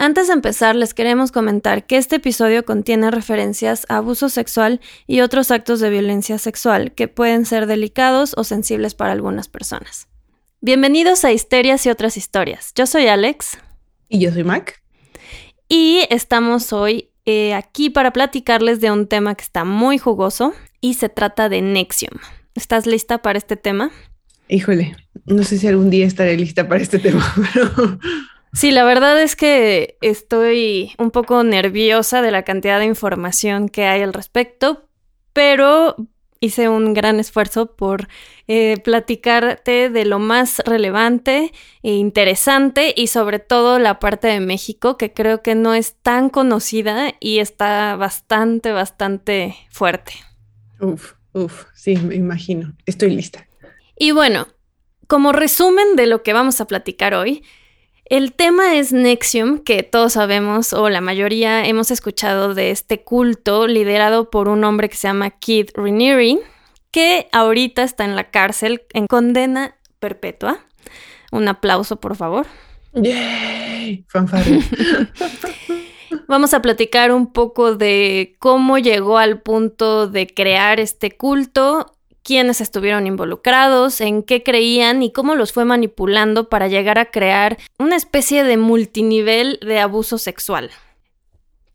Antes de empezar, les queremos comentar que este episodio contiene referencias a abuso sexual y otros actos de violencia sexual que pueden ser delicados o sensibles para algunas personas. Bienvenidos a Histerias y otras historias. Yo soy Alex. Y yo soy Mac. Y estamos hoy eh, aquí para platicarles de un tema que está muy jugoso y se trata de Nexium. ¿Estás lista para este tema? Híjole, no sé si algún día estaré lista para este tema, pero Sí, la verdad es que estoy un poco nerviosa de la cantidad de información que hay al respecto, pero hice un gran esfuerzo por eh, platicarte de lo más relevante e interesante y sobre todo la parte de México que creo que no es tan conocida y está bastante, bastante fuerte. Uf, uf, sí, me imagino. Estoy lista. Y bueno, como resumen de lo que vamos a platicar hoy, el tema es Nexium, que todos sabemos, o la mayoría hemos escuchado de este culto liderado por un hombre que se llama Keith Raniere, que ahorita está en la cárcel en condena perpetua. Un aplauso, por favor. ¡Yay! Fanfarre. Vamos a platicar un poco de cómo llegó al punto de crear este culto quiénes estuvieron involucrados, en qué creían y cómo los fue manipulando para llegar a crear una especie de multinivel de abuso sexual.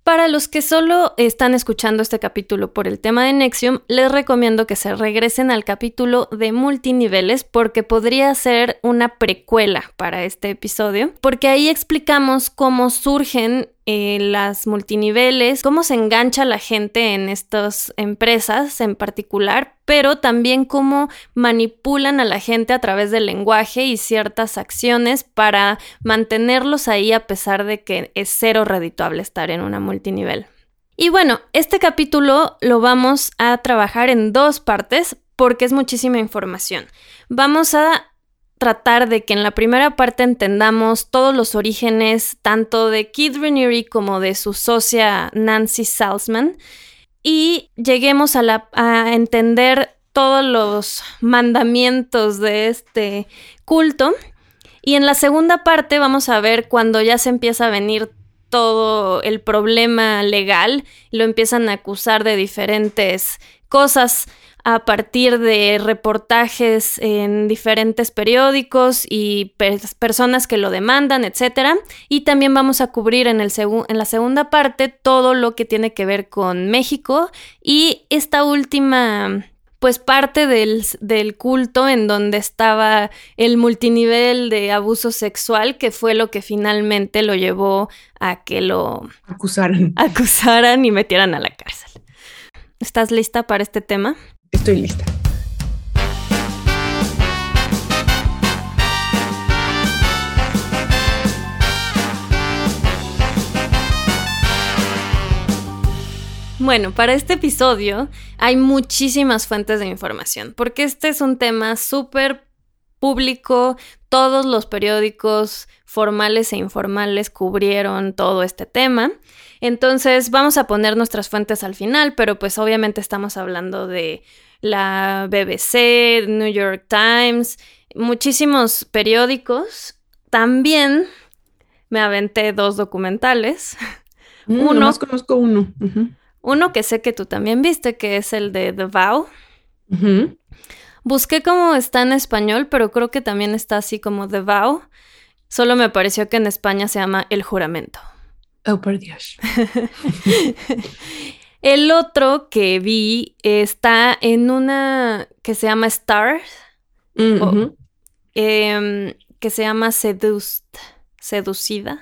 Para los que solo están escuchando este capítulo por el tema de Nexium, les recomiendo que se regresen al capítulo de multiniveles porque podría ser una precuela para este episodio, porque ahí explicamos cómo surgen eh, las multiniveles, cómo se engancha la gente en estas empresas en particular, pero también cómo manipulan a la gente a través del lenguaje y ciertas acciones para mantenerlos ahí a pesar de que es cero redituable estar en una multinivel. Y bueno, este capítulo lo vamos a trabajar en dos partes porque es muchísima información. Vamos a tratar de que en la primera parte entendamos todos los orígenes tanto de Keith Raniere como de su socia Nancy Salzman y lleguemos a, a entender todos los mandamientos de este culto. Y en la segunda parte vamos a ver cuando ya se empieza a venir todo el problema legal, lo empiezan a acusar de diferentes cosas a partir de reportajes en diferentes periódicos y personas que lo demandan, etc. Y también vamos a cubrir en, el en la segunda parte todo lo que tiene que ver con México y esta última pues parte del, del, culto en donde estaba el multinivel de abuso sexual, que fue lo que finalmente lo llevó a que lo acusaran, acusaran y metieran a la cárcel. ¿Estás lista para este tema? Estoy lista. Bueno, para este episodio hay muchísimas fuentes de información, porque este es un tema súper público, todos los periódicos formales e informales cubrieron todo este tema. Entonces vamos a poner nuestras fuentes al final, pero pues obviamente estamos hablando de la BBC, New York Times, muchísimos periódicos. También me aventé dos documentales. Mm, uno. conozco uno. Uno que sé que tú también viste, que es el de The Vow. Busqué cómo está en español, pero creo que también está así como The Vow. Solo me pareció que en España se llama El Juramento. Oh, por Dios. El otro que vi está en una que se llama Stars, em, que se llama Seduced, Seducida.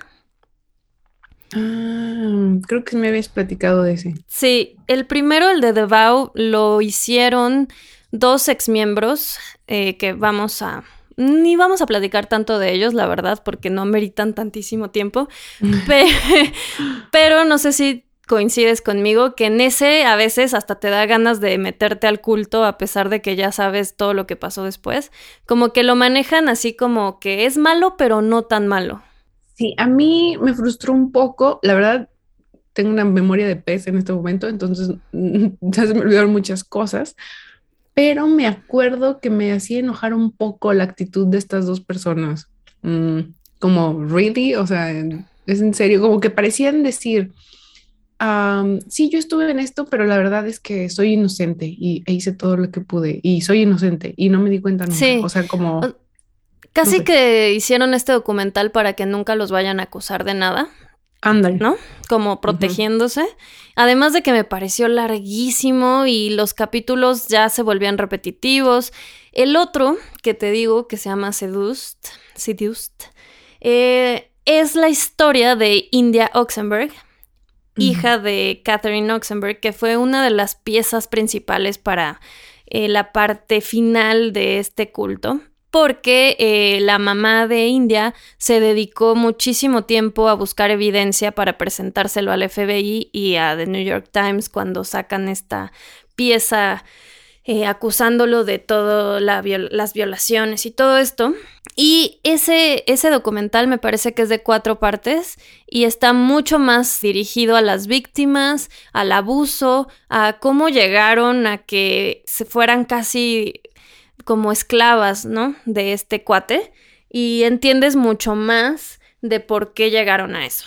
Ah, creo que me habías platicado de ese. Sí, el primero, el de The Vow, lo hicieron dos exmiembros eh, que vamos a ni vamos a platicar tanto de ellos, la verdad, porque no meritan tantísimo tiempo. pero no sé si coincides conmigo que en ese a veces hasta te da ganas de meterte al culto a pesar de que ya sabes todo lo que pasó después. Como que lo manejan así como que es malo, pero no tan malo. Sí, a mí me frustró un poco, la verdad. Tengo una memoria de pez en este momento, entonces ya se me olvidaron muchas cosas, pero me acuerdo que me hacía enojar un poco la actitud de estas dos personas. Mm, como, really, o sea, es en serio, como que parecían decir, sí, yo estuve en esto, pero la verdad es que soy inocente y e hice todo lo que pude y soy inocente y no me di cuenta nunca. Sí. O sea, como... Casi que hicieron este documental para que nunca los vayan a acusar de nada. Ándale. ¿No? Como protegiéndose. Además de que me pareció larguísimo y los capítulos ya se volvían repetitivos. El otro, que te digo, que se llama Seduced, Seduced eh, es la historia de India Oxenberg, hija de Catherine Oxenberg, que fue una de las piezas principales para eh, la parte final de este culto, porque eh, la mamá de India se dedicó muchísimo tiempo a buscar evidencia para presentárselo al FBI y a The New York Times cuando sacan esta pieza eh, acusándolo de todas las violaciones y todo esto. Y ese, ese documental me parece que es de cuatro partes y está mucho más dirigido a las víctimas, al abuso, a cómo llegaron a que se fueran casi como esclavas, ¿no? De este cuate. Y entiendes mucho más de por qué llegaron a eso.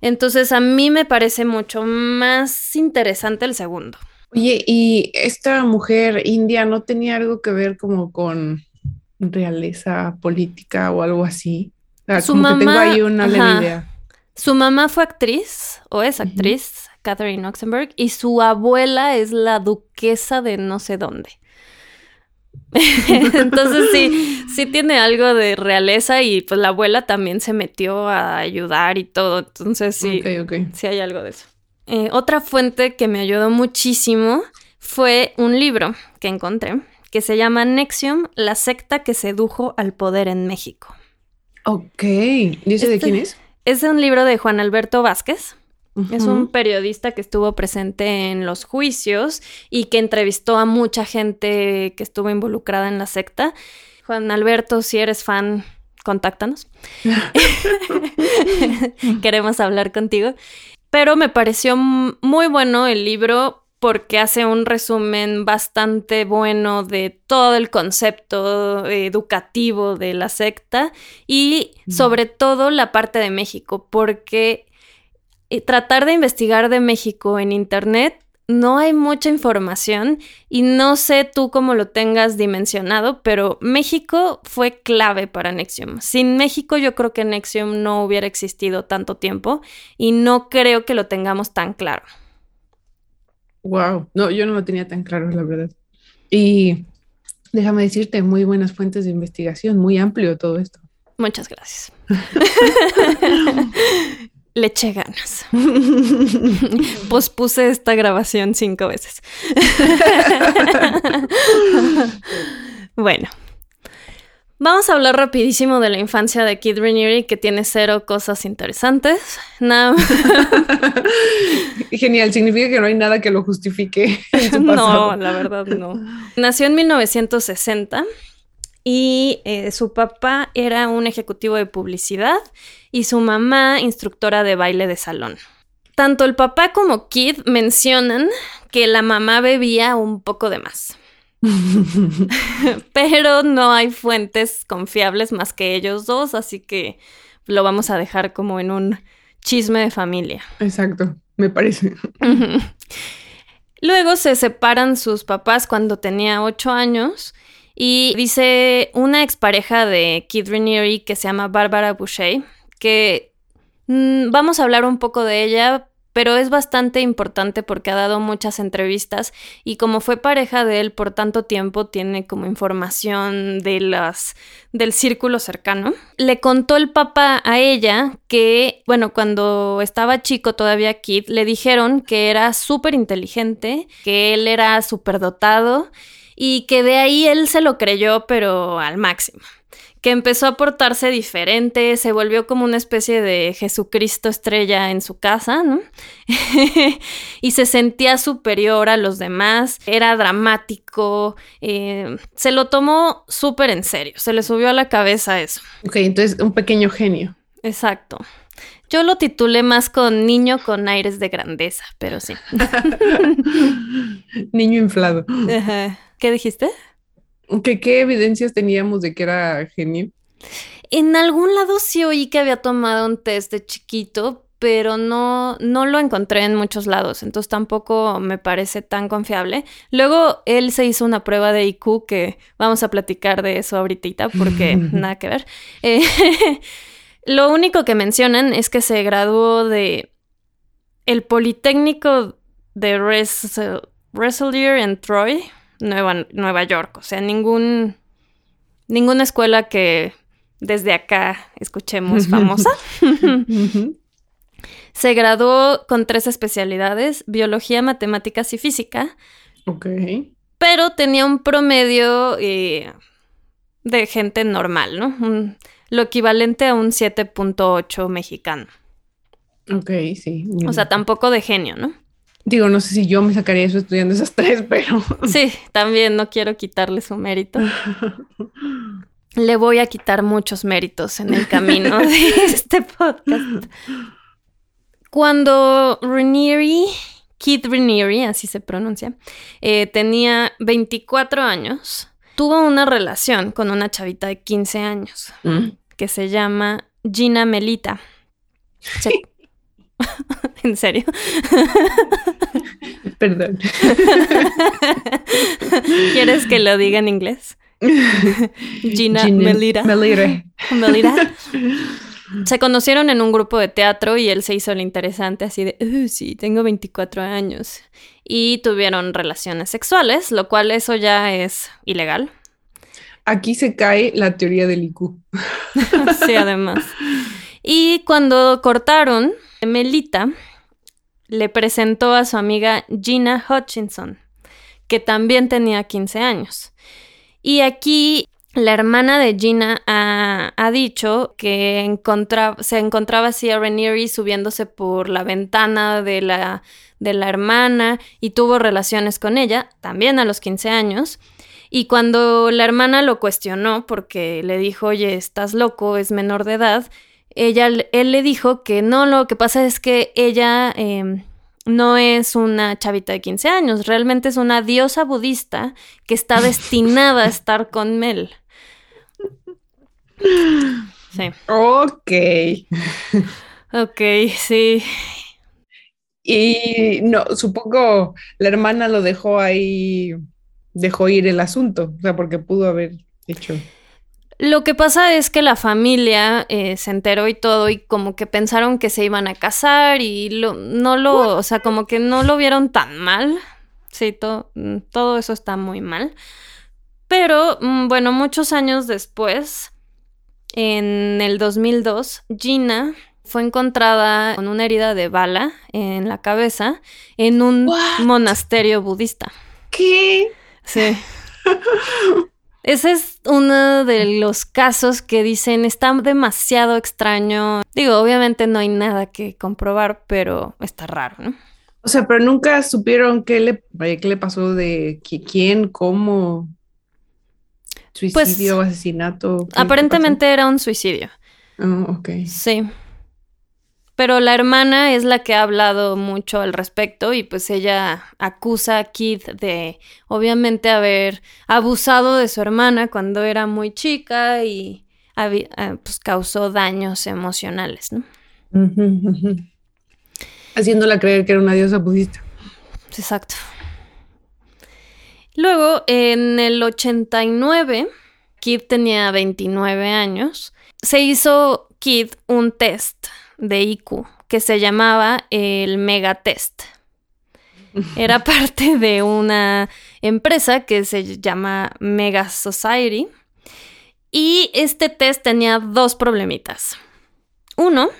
Entonces a mí me parece mucho más interesante el segundo. Oye, ¿y esta mujer india no tenía algo que ver como con realeza política o algo así? Su mamá, tengo ahí una idea. Su mamá fue actriz, o es actriz, Catherine Oxenberg, y su abuela es la duquesa de no sé dónde. Entonces sí, sí tiene algo de realeza y pues la abuela también se metió a ayudar y todo. Entonces sí, sí hay algo de eso. Eh, otra fuente que me ayudó muchísimo fue un libro que encontré que se llama Nexium, la secta que sedujo al poder en México. Ok, ¿y ese de este quién es? Es un libro de Juan Alberto Vázquez. Es un periodista que estuvo presente en los juicios y que entrevistó a mucha gente que estuvo involucrada en la secta. Juan Alberto, si eres fan, contáctanos. Queremos hablar contigo. Pero me pareció muy bueno el libro porque hace un resumen bastante bueno de todo el concepto educativo de la secta y sobre todo la parte de México, porque tratar de investigar de México en Internet no hay mucha información y no sé tú cómo lo tengas dimensionado, pero México fue clave para Nexium. Sin México yo creo que Nexium no hubiera existido tanto tiempo y no creo que lo tengamos tan claro. Wow, no, yo no lo tenía tan claro, la verdad. Y déjame decirte, muy buenas fuentes de investigación, muy amplio todo esto. Muchas gracias. le eché ganas. Pospuse esta grabación cinco veces. bueno. Vamos a hablar rapidísimo de la infancia de Kid Raniere, que tiene cero cosas interesantes. Genial, significa que no hay nada que lo justifique. No, la verdad no. Nació en 1960 y eh, su papá era un ejecutivo de publicidad y su mamá instructora de baile de salón. Tanto el papá como Kid mencionan que la mamá bebía un poco de más. Pero no hay fuentes confiables más que ellos dos, así que lo vamos a dejar como en un chisme de familia. Exacto, me parece. Luego se separan sus papás cuando tenía ocho años y dice una expareja de Kid Raniere que se llama Barbara Boucher, que mm, vamos a hablar un poco de ella, pero es bastante importante porque ha dado muchas entrevistas y como fue pareja de él por tanto tiempo, tiene como información de las del círculo cercano. Le contó el papá a ella que, bueno, cuando estaba chico todavía Kid, le dijeron que era súper inteligente, que él era súper dotado y que de ahí él se lo creyó, pero al máximo. Que empezó a portarse diferente, se volvió como una especie de Jesucristo estrella en su casa, ¿no? y se sentía superior a los demás, era dramático, eh, se lo tomó súper en serio, se le subió a la cabeza eso. Ok, entonces un pequeño genio. Exacto. Yo lo titulé más con niño con aires de grandeza, pero sí. niño inflado. ¿Qué dijiste? ¿Qué, ¿Qué evidencias teníamos de que era genio? En algún lado sí oí que había tomado un test de chiquito, pero no, no lo encontré en muchos lados, entonces tampoco me parece tan confiable. Luego él se hizo una prueba de IQ que vamos a platicar de eso ahorita porque nada que ver. Eh, lo único que mencionan es que se graduó de el Politécnico de Rensselaer en Troy, Nueva, Nueva York, o sea, ningún, ninguna escuela que desde acá escuchemos famosa. Se graduó con tres especialidades, biología, matemáticas y física. Ok. Pero tenía un promedio eh, de gente normal, ¿no? lo equivalente a un 7.8 mexicano. Ok, sí. O sea, tampoco de genio, ¿no? Digo, no sé si yo me sacaría eso estudiando esas tres, pero... Sí, también no quiero quitarle su mérito. Le voy a quitar muchos méritos en el camino de este podcast. Cuando Ranieri, Keith Ranieri, así se pronuncia, eh, tenía 24 años, tuvo una relación con una chavita de 15 años mm. que se llama Gina Melita. ¿En serio? Perdón. ¿Quieres que lo diga en inglés? Gina, Melita. Melita. Melita. Se conocieron en un grupo de teatro y él se hizo el interesante así de, uh, sí, tengo 24 años. Y tuvieron relaciones sexuales, lo cual eso ya es ilegal. Aquí se cae la teoría del IQ. sí, además. Y cuando cortaron, Melita le presentó a su amiga Gina Hutchinson, que también tenía 15 años. Y aquí la hermana de Gina ha, dicho que se encontraba así a subiéndose por la ventana de la, de la hermana y tuvo relaciones con ella, también a los 15 años. Y cuando la hermana lo cuestionó porque le dijo, oye, estás loco, es menor de edad, ella, él le dijo que no, lo que pasa es que ella em, no es una chavita de 15 años, realmente es una diosa budista que está destinada a estar con Mel. Sí. Ok. Ok, sí. Y no, supongo la hermana lo dejó ahí, dejó ir el asunto, o sea, porque pudo haber hecho. Lo que pasa es que la familia eh, se enteró y todo y como que pensaron que se iban a casar y lo, no lo, o sea, como que no lo vieron tan mal. Sí, mm, todo eso está muy mal. Pero mm, bueno, muchos años después, en el 2002, Gina fue encontrada con una herida de bala en la cabeza en un monasterio budista. ¿Qué? Sí. Ese es uno de los casos que dicen está demasiado extraño. Digo, obviamente no hay nada que comprobar, pero está raro, ¿no? O sea, pero nunca supieron qué le, qué le pasó de quién, cómo. Suicidio, pues, asesinato. Aparentemente era un suicidio. Oh, ok. Sí. Pero la hermana es la que ha hablado mucho al respecto y pues ella acusa a Kid de obviamente haber abusado de su hermana cuando era muy chica y eh, pues causó daños emocionales, ¿no? Haciéndola creer que era una diosa budista. Exacto. Luego, en el 89, Kid tenía 29 años, se hizo Kid un test de IQ que se llamaba el Megatest. Era parte de una empresa que se llama Mega Society. Y este test tenía dos problemitas. Uno,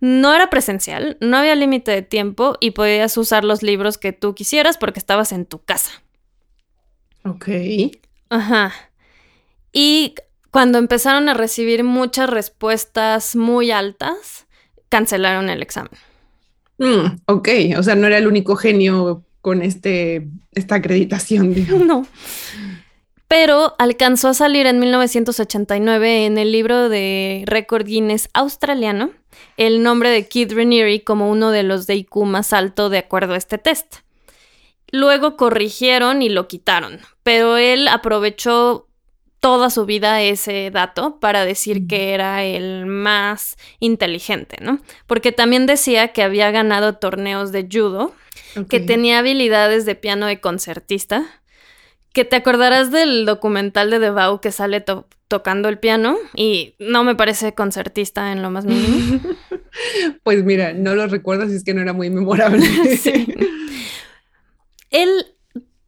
no era presencial, no había límite de tiempo y podías usar los libros que tú quisieras porque estabas en tu casa. Ok. Ajá. Y cuando empezaron a recibir muchas respuestas muy altas, cancelaron el examen. Mm, ok, o sea, no era el único genio con este, esta acreditación. No. Pero alcanzó a salir en 1989 en el libro de récord Guinness australiano el nombre de Keith Raniere como uno de los de IQ más alto de acuerdo a este test. Luego corrigieron y lo quitaron, pero él aprovechó toda su vida ese dato para decir que era el más inteligente, ¿no? Porque también decía que había ganado torneos de judo, que tenía habilidades de piano de concertista, que te acordarás del documental de Devau que sale tocando el piano y no me parece concertista en lo más mínimo. pues mira, no lo recuerdo si es que no era muy memorable. sí.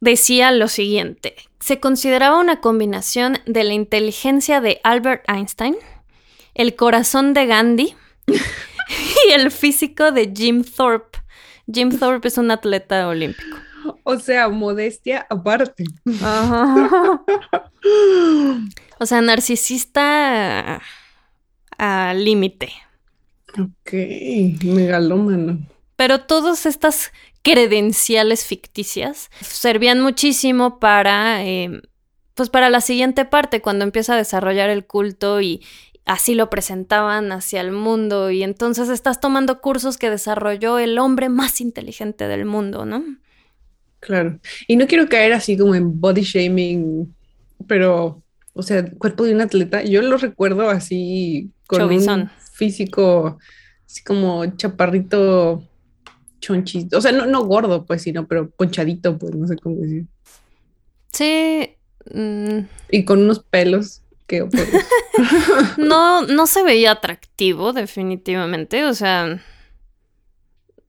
Decía lo siguiente, se consideraba una combinación de la inteligencia de Albert Einstein, el corazón de Gandhi y el físico de Jim Thorpe. Jim Thorpe es un atleta olímpico. O sea, modestia aparte. O sea, narcisista al límite. Ok, megalómano. Pero todas estas credenciales ficticias servían muchísimo para, em, pues para la siguiente parte, cuando empieza a desarrollar el culto y así lo presentaban hacia el mundo y entonces estás tomando cursos que desarrolló el hombre más inteligente del mundo, ¿no? Claro. Y no quiero caer así como en body shaming, pero, o sea, cuerpo de un atleta, yo lo recuerdo así con un físico, así como chaparrito chonchito, o sea, no, no gordo, pues, sino, pero ponchadito, pues, no sé cómo decir. Sí. Mm. Y con unos pelos que... no, no se veía atractivo, definitivamente, o sea...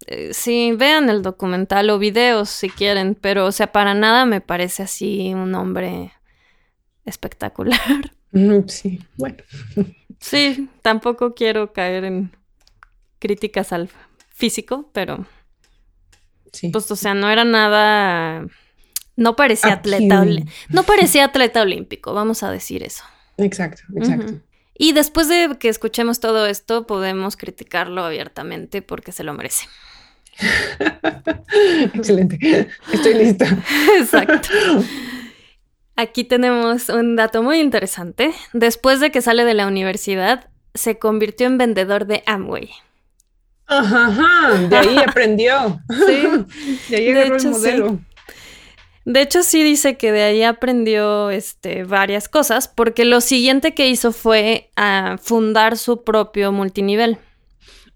Eh, sí, vean el documental o videos si quieren, pero, o sea, para nada me parece así un hombre espectacular. Sí, bueno. Sí, tampoco quiero caer en críticas al físico, pero pues, o sea, no era nada. No parecía atleta. No parecía atleta olímpico, vamos a decir eso. Exacto, exacto. Y después de que escuchemos todo esto, podemos criticarlo abiertamente porque se lo merece. Excelente. Estoy lista. Exacto. Aquí tenemos un dato muy interesante. Después de que sale de la universidad, se convirtió en vendedor de Amway. Ajá, de ahí aprendió. Sí, de ahí agarró el modelo. De hecho, sí dice que de ahí aprendió este, varias cosas, porque lo siguiente que hizo fue ah, fundar su propio multinivel.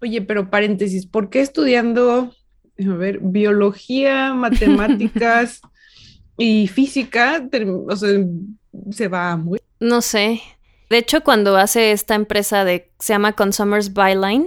Oye, pero paréntesis, ¿por qué estudiando, a ver, biología, matemáticas y física, o sea, se va muy... No sé. De hecho, cuando hace esta empresa de, se llama Consumers Byline,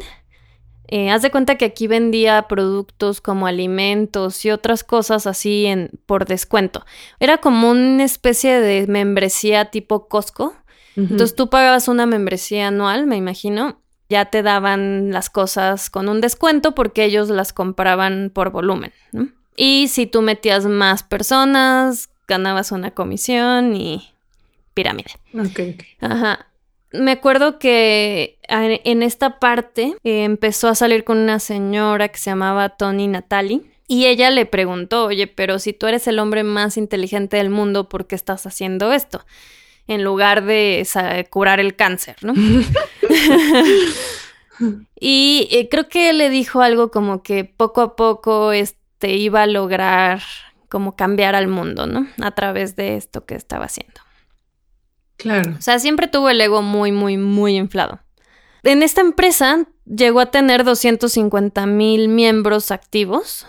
eh, haz de cuenta que aquí vendía productos como alimentos y otras cosas así en, por descuento. Era como una especie de membresía tipo Costco. Entonces tú pagabas una membresía anual, me imagino. Ya te daban las cosas con un descuento porque ellos las compraban por volumen. Y si tú metías más personas, ganabas una comisión y pirámide. Ok, ok. Ajá me acuerdo que en esta parte eh, empezó a salir con una señora que se llamaba Tony Natali. Y ella le preguntó, oye, pero si tú eres el hombre más inteligente del mundo, ¿por qué estás haciendo esto? En lugar de curar el cáncer, ¿no? y eh, creo que le dijo algo como que poco a poco este, iba a lograr como cambiar al mundo, ¿no? A través de esto que estaba haciendo. Claro. O sea, siempre tuvo el ego muy, muy, muy inflado. En esta empresa llegó a tener 250 mil miembros activos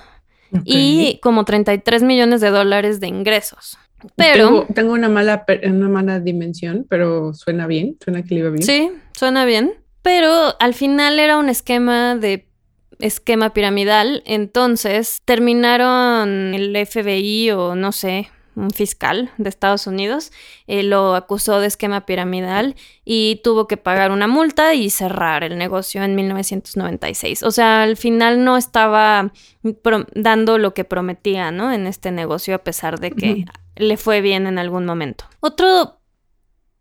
y como 33 millones de dólares de ingresos. Pero tengo, una, mala, una mala dimensión, pero suena bien, suena que le iba bien. Sí, suena bien. Pero al final era un esquema de esquema piramidal, entonces terminaron el FBI o no sé, un fiscal de Estados Unidos, eh, lo acusó de esquema piramidal y tuvo que pagar una multa y cerrar el negocio en 1996. O sea, al final no estaba dando lo que prometía, ¿no? En este negocio, a pesar de que le fue bien en algún momento. Otro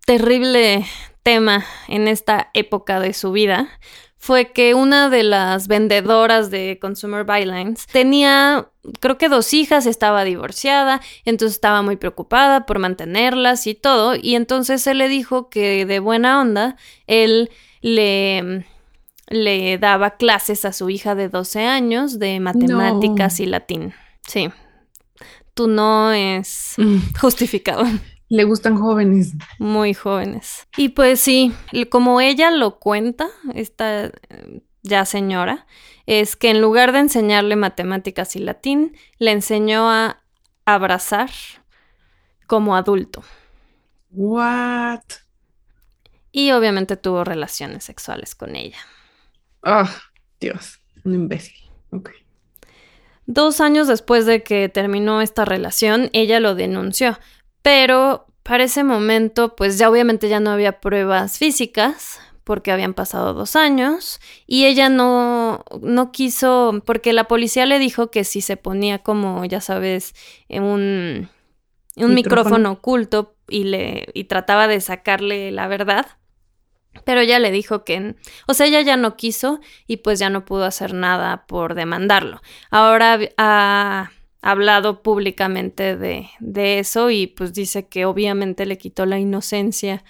terrible tema en esta época de su vida fue que una de las vendedoras de Consumer Bylines tenía, creo que dos hijas, estaba divorciada, entonces estaba muy preocupada por mantenerlas y todo, y entonces él le dijo que de buena onda él le, le daba clases a su hija de 12 años de matemáticas y latín. Sí, tú no es mm. justificado. Le gustan jóvenes. Muy jóvenes. Y pues sí, como ella lo cuenta, esta ya señora, es que en lugar de enseñarle matemáticas y latín, le enseñó a abrazar como adulto. What? Y obviamente tuvo relaciones sexuales con ella. Ah, Dios, un imbécil. Dos años después de que terminó esta relación, ella lo denunció, pero para ese momento, pues ya obviamente ya no había pruebas físicas, porque habían pasado dos años, y ella no, no quiso, porque la policía le dijo que si se ponía como, ya sabes, en un, un micrófono. oculto y, le, y trataba de sacarle la verdad, pero ella le dijo que, o sea, ella ya no quiso y pues ya no pudo hacer nada por demandarlo. Ahora ha hablado públicamente de, de eso y pues dice que obviamente le quitó la inocencia.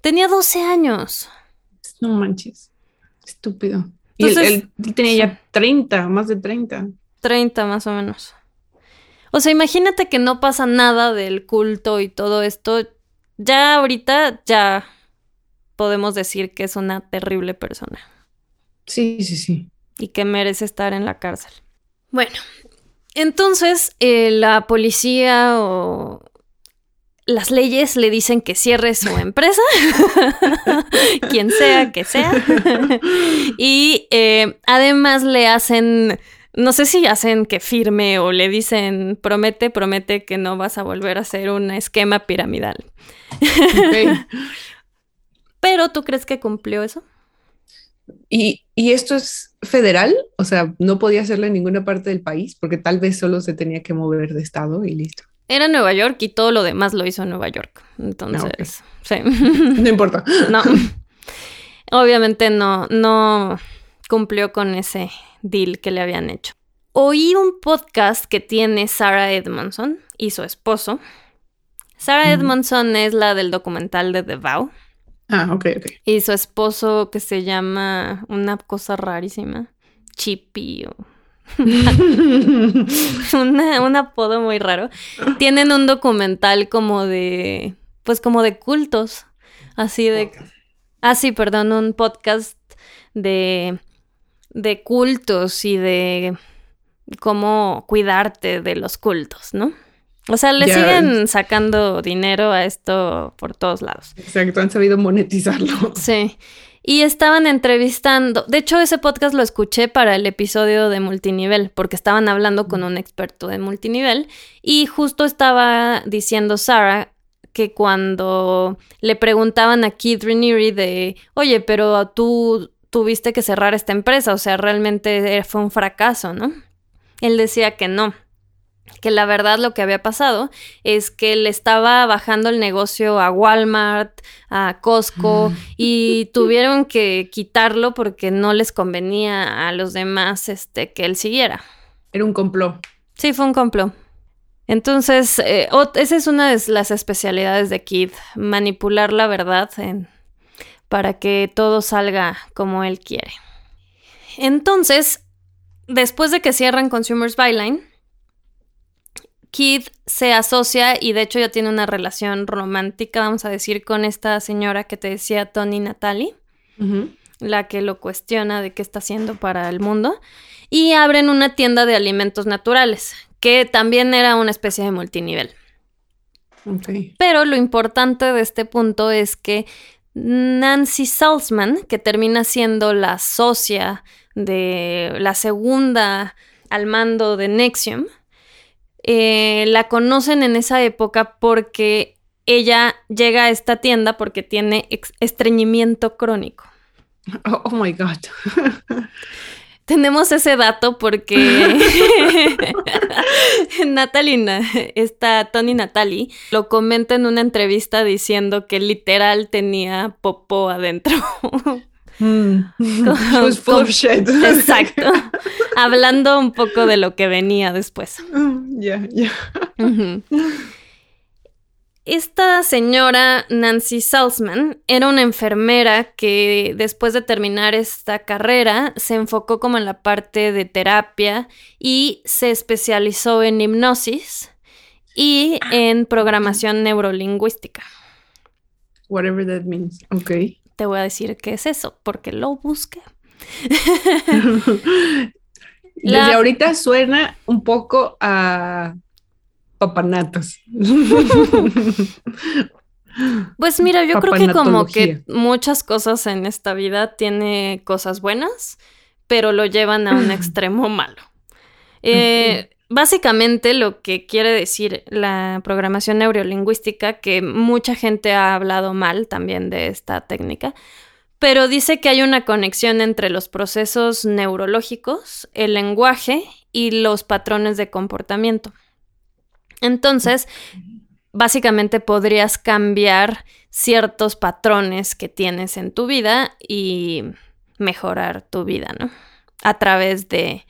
Tenía 12 años. No manches, estúpido. y él, tenía ya 30, más de 30. 30 más o menos. O sea, imagínate que no pasa nada del culto y todo esto. Ya ahorita ya podemos decir que es una terrible persona. Sí, sí, sí. Y que merece estar en la cárcel. Bueno, entonces eh, la policía o las leyes le dicen que cierre su empresa, quien sea que sea, y eh, además le hacen, no sé si hacen que firme o le dicen, promete, promete que no vas a volver a hacer un esquema piramidal. Pero ¿tú crees que cumplió eso? ¿Y, ¿Y, esto es federal? O sea, no podía hacerlo en ninguna parte del país porque tal vez solo se tenía que mover de estado y listo. Era Nueva York y todo lo demás lo hizo en Nueva York. Entonces, ah, sí. No importa. no. Obviamente no, no cumplió con ese deal que le habían hecho. Oí un podcast que tiene Sarah Edmondson y su esposo. Sarah Edmondson es la del documental de The Vow. Ah, ok, ok. Y su esposo que se llama una cosa rarísima, Chippy o... un apodo muy raro. Tienen un documental como de, pues como de cultos, así de... Ah, sí, perdón, un podcast de, de cultos y de cómo cuidarte de los cultos, ¿no? O sea, le siguen sacando dinero a esto por todos lados. Exacto, han sabido monetizarlo. Sí. Y estaban entrevistando, de hecho ese podcast lo escuché para el episodio de multinivel, porque estaban hablando con un experto de multinivel y justo estaba diciendo Sara que cuando le preguntaban a Keith Raniere de, oye, pero tú tuviste que cerrar esta empresa, o sea, realmente fue un fracaso, ¿no? Él decía que no, que la verdad lo que había pasado es que le estaba bajando el negocio a Walmart, a Costco mm. y tuvieron que quitarlo porque no les convenía a los demás este que él siguiera. Era un complot. Sí, fue un complot. Entonces, eh, esa es una de las especialidades de Kid, manipular la verdad para que todo salga como él quiere. Entonces, después de que cierran Consumers Byline, Kid se asocia y de hecho ya tiene una relación romántica, vamos a decir, con esta señora que te decía Tony Natalie, la que lo cuestiona de qué está haciendo para el mundo, y abren una tienda de alimentos naturales, que también era una especie de multinivel. Pero lo importante de este punto es que Nancy Salzman, que termina siendo la socia de la segunda al mando de Nexium, eh, la conocen en esa época porque ella llega a esta tienda porque tiene estreñimiento crónico. Oh, oh my God. Tenemos ese dato porque Natalina, esta Tony Natalie, lo comenta en una entrevista diciendo que literal tenía popó adentro. Mm. full of shit. Exacto. Hablando un poco de lo que venía después. Mm, ya, ya. Esta señora Nancy Salzman era una enfermera que después de terminar esta carrera se enfocó como en la parte de terapia y se especializó en hipnosis y en programación neurolingüística. Whatever that means. Ok. Te voy a decir qué es eso, porque lo busqué. Desde ahorita suena un poco a papanatos. Pues mira, yo creo que como que muchas cosas en esta vida tiene cosas buenas, pero lo llevan a un extremo malo. Eh, básicamente lo que quiere decir la programación neurolingüística, que mucha gente ha hablado mal también de esta técnica, pero dice que hay una conexión entre los procesos neurológicos, el lenguaje y los patrones de comportamiento. Entonces, básicamente podrías cambiar ciertos patrones que tienes en tu vida y mejorar tu vida, ¿no? A través de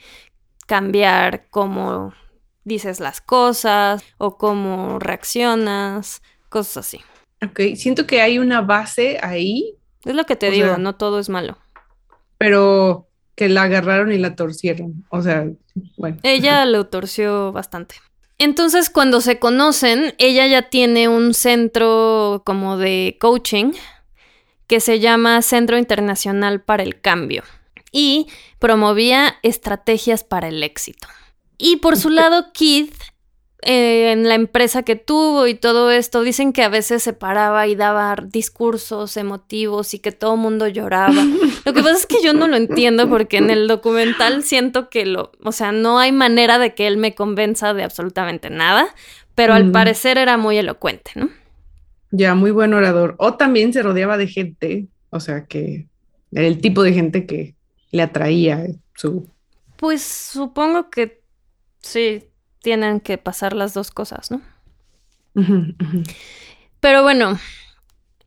cambiar cómo dices las cosas o cómo reaccionas, cosas así. Ok, siento que hay una base ahí. Es lo que te digo, no todo es malo. Pero que la agarraron y la torcieron. O sea, bueno. Ella lo torció bastante. Entonces, cuando se conocen, ella ya tiene un centro como de coaching que se llama Centro Internacional para el Cambio y promovía estrategias para el éxito. Y por su lado, Keith, eh, en la empresa que tuvo y todo esto, dicen que a veces se paraba y daba discursos emotivos y que todo el mundo lloraba. Lo que pasa es que yo no lo entiendo porque en el documental siento que lo, o sea, no hay manera de que él me convenza de absolutamente nada, pero al parecer era muy elocuente, ¿no? Ya, muy buen orador. O también se rodeaba de gente, o sea, que era el tipo de gente que le atraía su... Pues supongo que sí, tienen que pasar las dos cosas, ¿no? Pero bueno,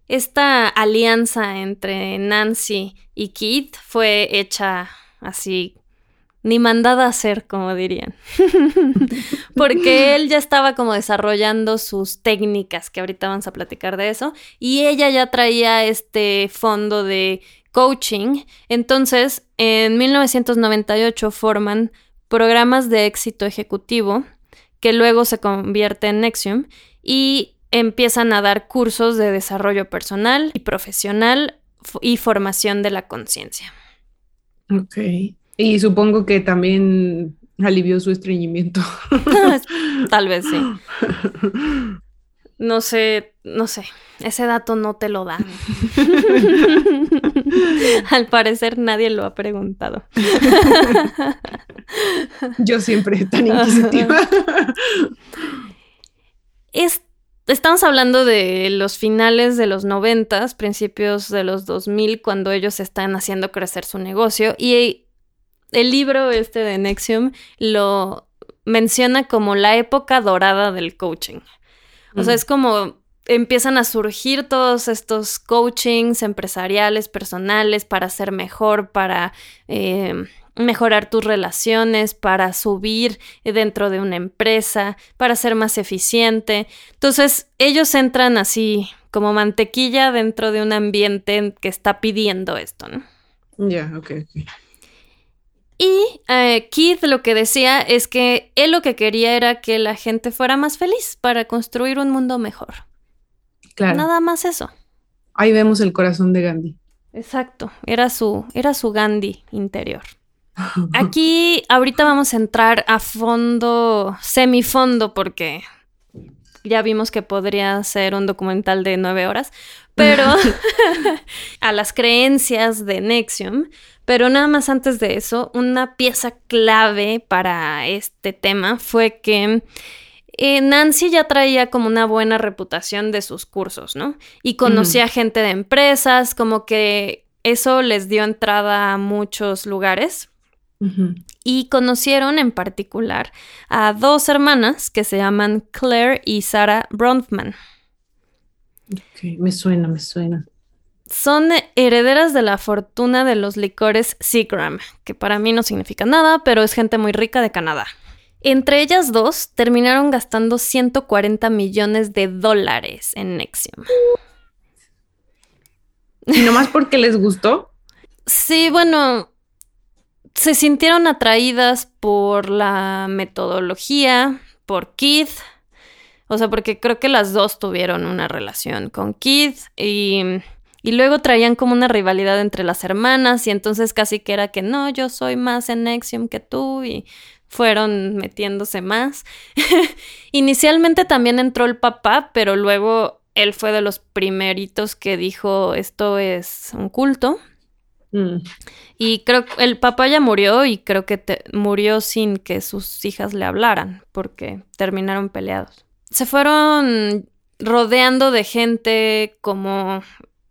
esta alianza entre Nancy y Keith fue hecha así, ni mandada a hacer, como dirían. Porque él ya estaba como desarrollando sus técnicas, que ahorita vamos a platicar de eso, y ella ya traía este fondo de coaching. Entonces, en 1998 forman programas de éxito ejecutivo que luego se convierte en Nexium y empiezan a dar cursos de desarrollo personal y profesional y formación de la conciencia. Ok. Y supongo que también alivió su estreñimiento. Tal vez sí. No sé, no sé, ese dato no te lo dan. Al parecer nadie lo ha preguntado. Yo siempre tan inquisitiva. estamos hablando de los finales de los noventas, principios de los 2000, cuando ellos están haciendo crecer su negocio. Y el libro este de Nexium lo menciona como la época dorada del coaching. O sea, es como empiezan a surgir todos estos coachings empresariales, personales, para ser mejor, para eh, mejorar tus relaciones, para subir dentro de una empresa, para ser más eficiente. Entonces, ellos entran así como mantequilla dentro de un ambiente que está pidiendo esto, ¿no? Ya, ok, ok. Y eh, Keith lo que decía es que él lo que quería era que la gente fuera más feliz para construir un mundo mejor. Claro. Nada más eso. Ahí vemos el corazón de Gandhi. Exacto, era su, era su Gandhi interior. Aquí ahorita vamos a entrar a fondo, semifondo, porque ya vimos que podría ser un documental de nueve horas, pero a las creencias de Nexium. Pero nada más antes de eso, una pieza clave para este tema fue que eh, Nancy ya traía como una buena reputación de sus cursos, ¿no? Y conocía gente de empresas, como que eso les dio entrada a muchos lugares. Y conocieron en particular a dos hermanas que se llaman Claire y Sarah Bronfman. me suena, me suena. Son herederas de la fortuna de los licores Seagram, que para mí no significa nada, pero es gente muy rica de Canadá. Entre ellas dos terminaron gastando 140 millones de dólares en Nexium. ¿Y nomás porque les gustó? Sí, bueno, se sintieron atraídas por la metodología, por Keith, O sea, porque creo que las dos tuvieron una relación con Kid y, y luego traían como una rivalidad entre las hermanas y entonces casi que era que no, yo soy más en Nexium que tú y fueron metiéndose más. Inicialmente también entró el papá, pero luego él fue de los primeritos que dijo esto es un culto. Mm. Y creo que el papá ya murió y creo que murió sin que sus hijas le hablaran porque terminaron peleados se fueron rodeando de gente como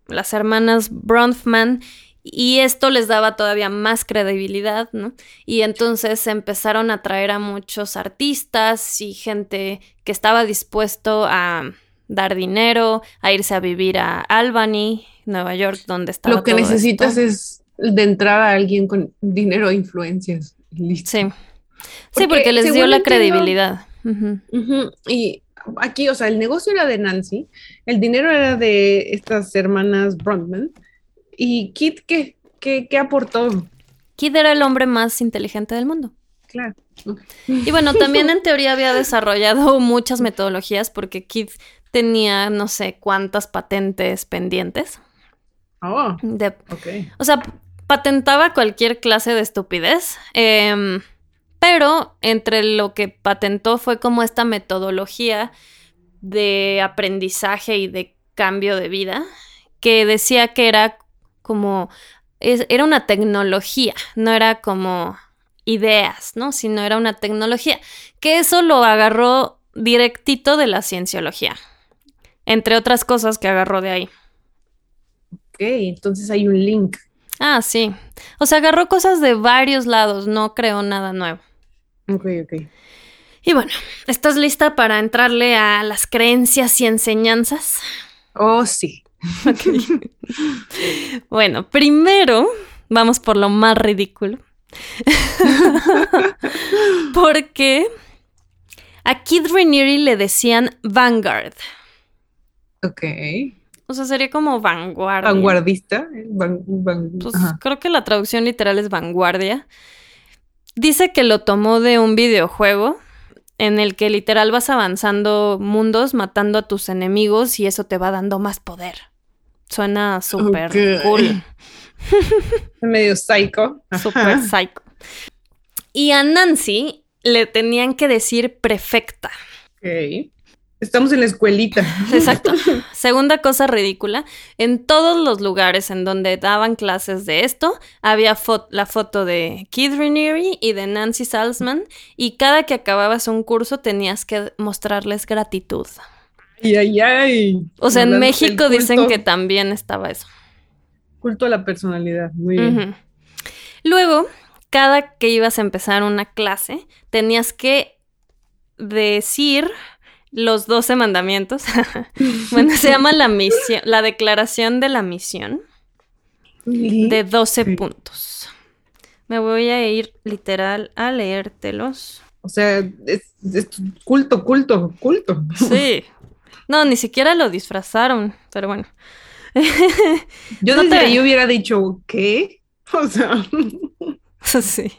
las hermanas Bronfman y esto les daba todavía más credibilidad, ¿no? Y entonces empezaron a traer a muchos artistas y gente que estaba dispuesto a dar dinero, a irse a vivir a Albany, Nueva York, donde estaba. Lo que necesitas es de entrar a alguien con dinero e influencias. Sí. sí, porque les dio la credibilidad. Y aquí, o sea, el negocio era de Nancy, el dinero era de estas hermanas Bronfman. ¿Y Kit qué? ¿Qué, qué aportó? Kid era el hombre más inteligente del mundo. Claro. Y bueno, también en teoría había desarrollado muchas metodologías porque Kid tenía no sé cuántas patentes pendientes. Oh, O sea, patentaba cualquier clase de estupidez. Eh, pero entre lo que patentó fue como esta metodología de aprendizaje y de cambio de vida, que decía que era como, era una tecnología, no era como ideas, ¿no? Sino era una tecnología, que eso lo agarró directito de la cienciología, entre otras cosas que agarró de ahí. Ok, entonces hay un link. Ah, sí. O sea, agarró cosas de varios lados, no creó nada nuevo. Ok, ok. Y bueno, ¿estás lista para entrarle a las creencias y enseñanzas? Oh, sí. bueno, primero vamos por lo más ridículo. Porque a Kid Raniere le decían Vanguard. Ok. O sea, sería como vanguardia. Vanguardista. pues creo que la traducción literal es vanguardia. Dice que lo tomó de un videojuego en el que literal vas avanzando mundos, matando a tus enemigos y eso te va dando más poder. Suena súper cool. Medio psycho. Súper psycho. Y a Nancy le tenían que decir prefecta. Ok. Estamos en la escuelita. Exacto. Segunda cosa ridícula, en todos los lugares en donde daban clases de esto, había la foto de Keith Raniere y de Nancy Salzman, y cada que acababas un curso tenías que mostrarles gratitud. Ay, ay, ay. O sea, en México dicen que también estaba eso. Culto a la personalidad, muy bien. Luego, cada que ibas a empezar una clase, tenías que decir los doce mandamientos. bueno, se llama la misión, la declaración de la misión de 12 puntos. Me voy a ir literal a leértelos. O sea, es, culto, culto, culto. Sí. No, ni siquiera lo disfrazaron, pero bueno. Yo no desde ahí hubiera dicho, ¿qué? O sea. sí.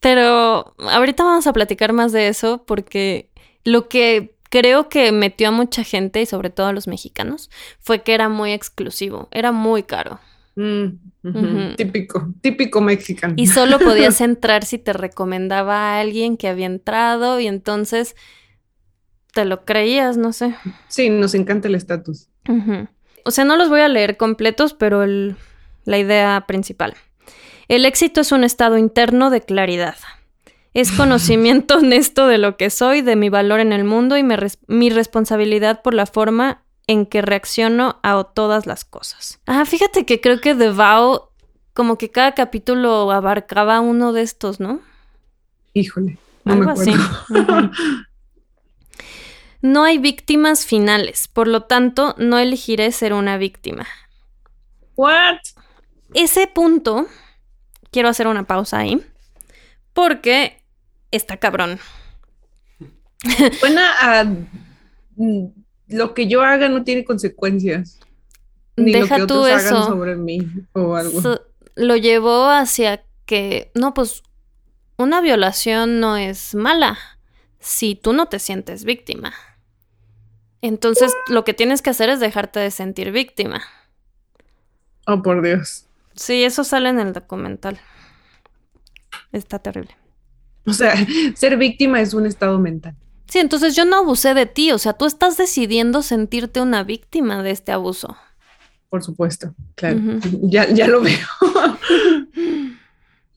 Pero ahorita vamos a platicar más de eso porque lo que creo que metió a mucha gente y sobre todo a los mexicanos fue que era muy exclusivo, era muy caro. Mm, típico, típico mexicano. Y solo podías entrar si te recomendaba a alguien que había entrado y entonces te lo creías, no sé. Sí, nos encanta el estatus. O sea, no los voy a leer completos, pero la idea principal. El éxito es un estado interno de claridad. Es conocimiento honesto de lo que soy, de mi valor en el mundo y mi responsabilidad por la forma en que reacciono a todas las cosas. Ah, fíjate que creo que The Vow, como que cada capítulo abarcaba uno de estos, ¿no? Híjole, no me acuerdo. No hay víctimas finales, por lo tanto, no elegiré ser una víctima. ¿What? Ese punto, quiero hacer una pausa ahí, porque está cabrón. Suena a mm, lo que yo haga no tiene consecuencias. Ni Deja lo que otros hagan sobre mí o algo. lo llevó hacia que, no, pues una violación no es mala si tú no te sientes víctima. Entonces, lo que tienes que hacer es dejarte de sentir víctima. Oh, por Dios. Sí, eso sale en el documental. Está terrible. O sea, ser víctima es un estado mental. Sí, entonces yo no abusé de ti, o sea, tú estás decidiendo sentirte una víctima de este abuso. Por supuesto, claro. ya, ya, lo veo.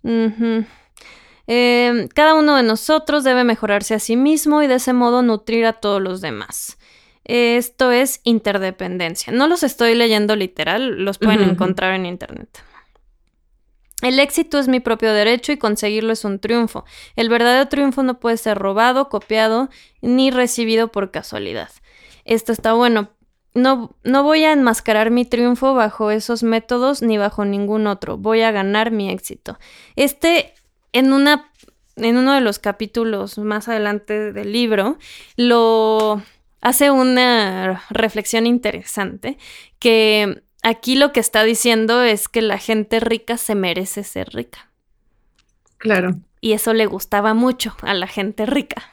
Em, cada uno de nosotros debe mejorarse a sí mismo y de ese modo nutrir a todos los demás. Esto es interdependencia. No los estoy leyendo literal, los pueden encontrar en internet. El éxito es mi propio derecho y conseguirlo es un triunfo. El verdadero triunfo no puede ser robado, copiado ni recibido por casualidad. Esto está bueno. No, no voy a enmascarar mi triunfo bajo esos métodos ni bajo ningún otro. Voy a ganar mi éxito. Este, en una, en uno de los capítulos más adelante del libro, lo hace una reflexión interesante que aquí lo que está diciendo es que la gente rica se merece ser rica. Claro. Y eso le gustaba mucho a la gente rica.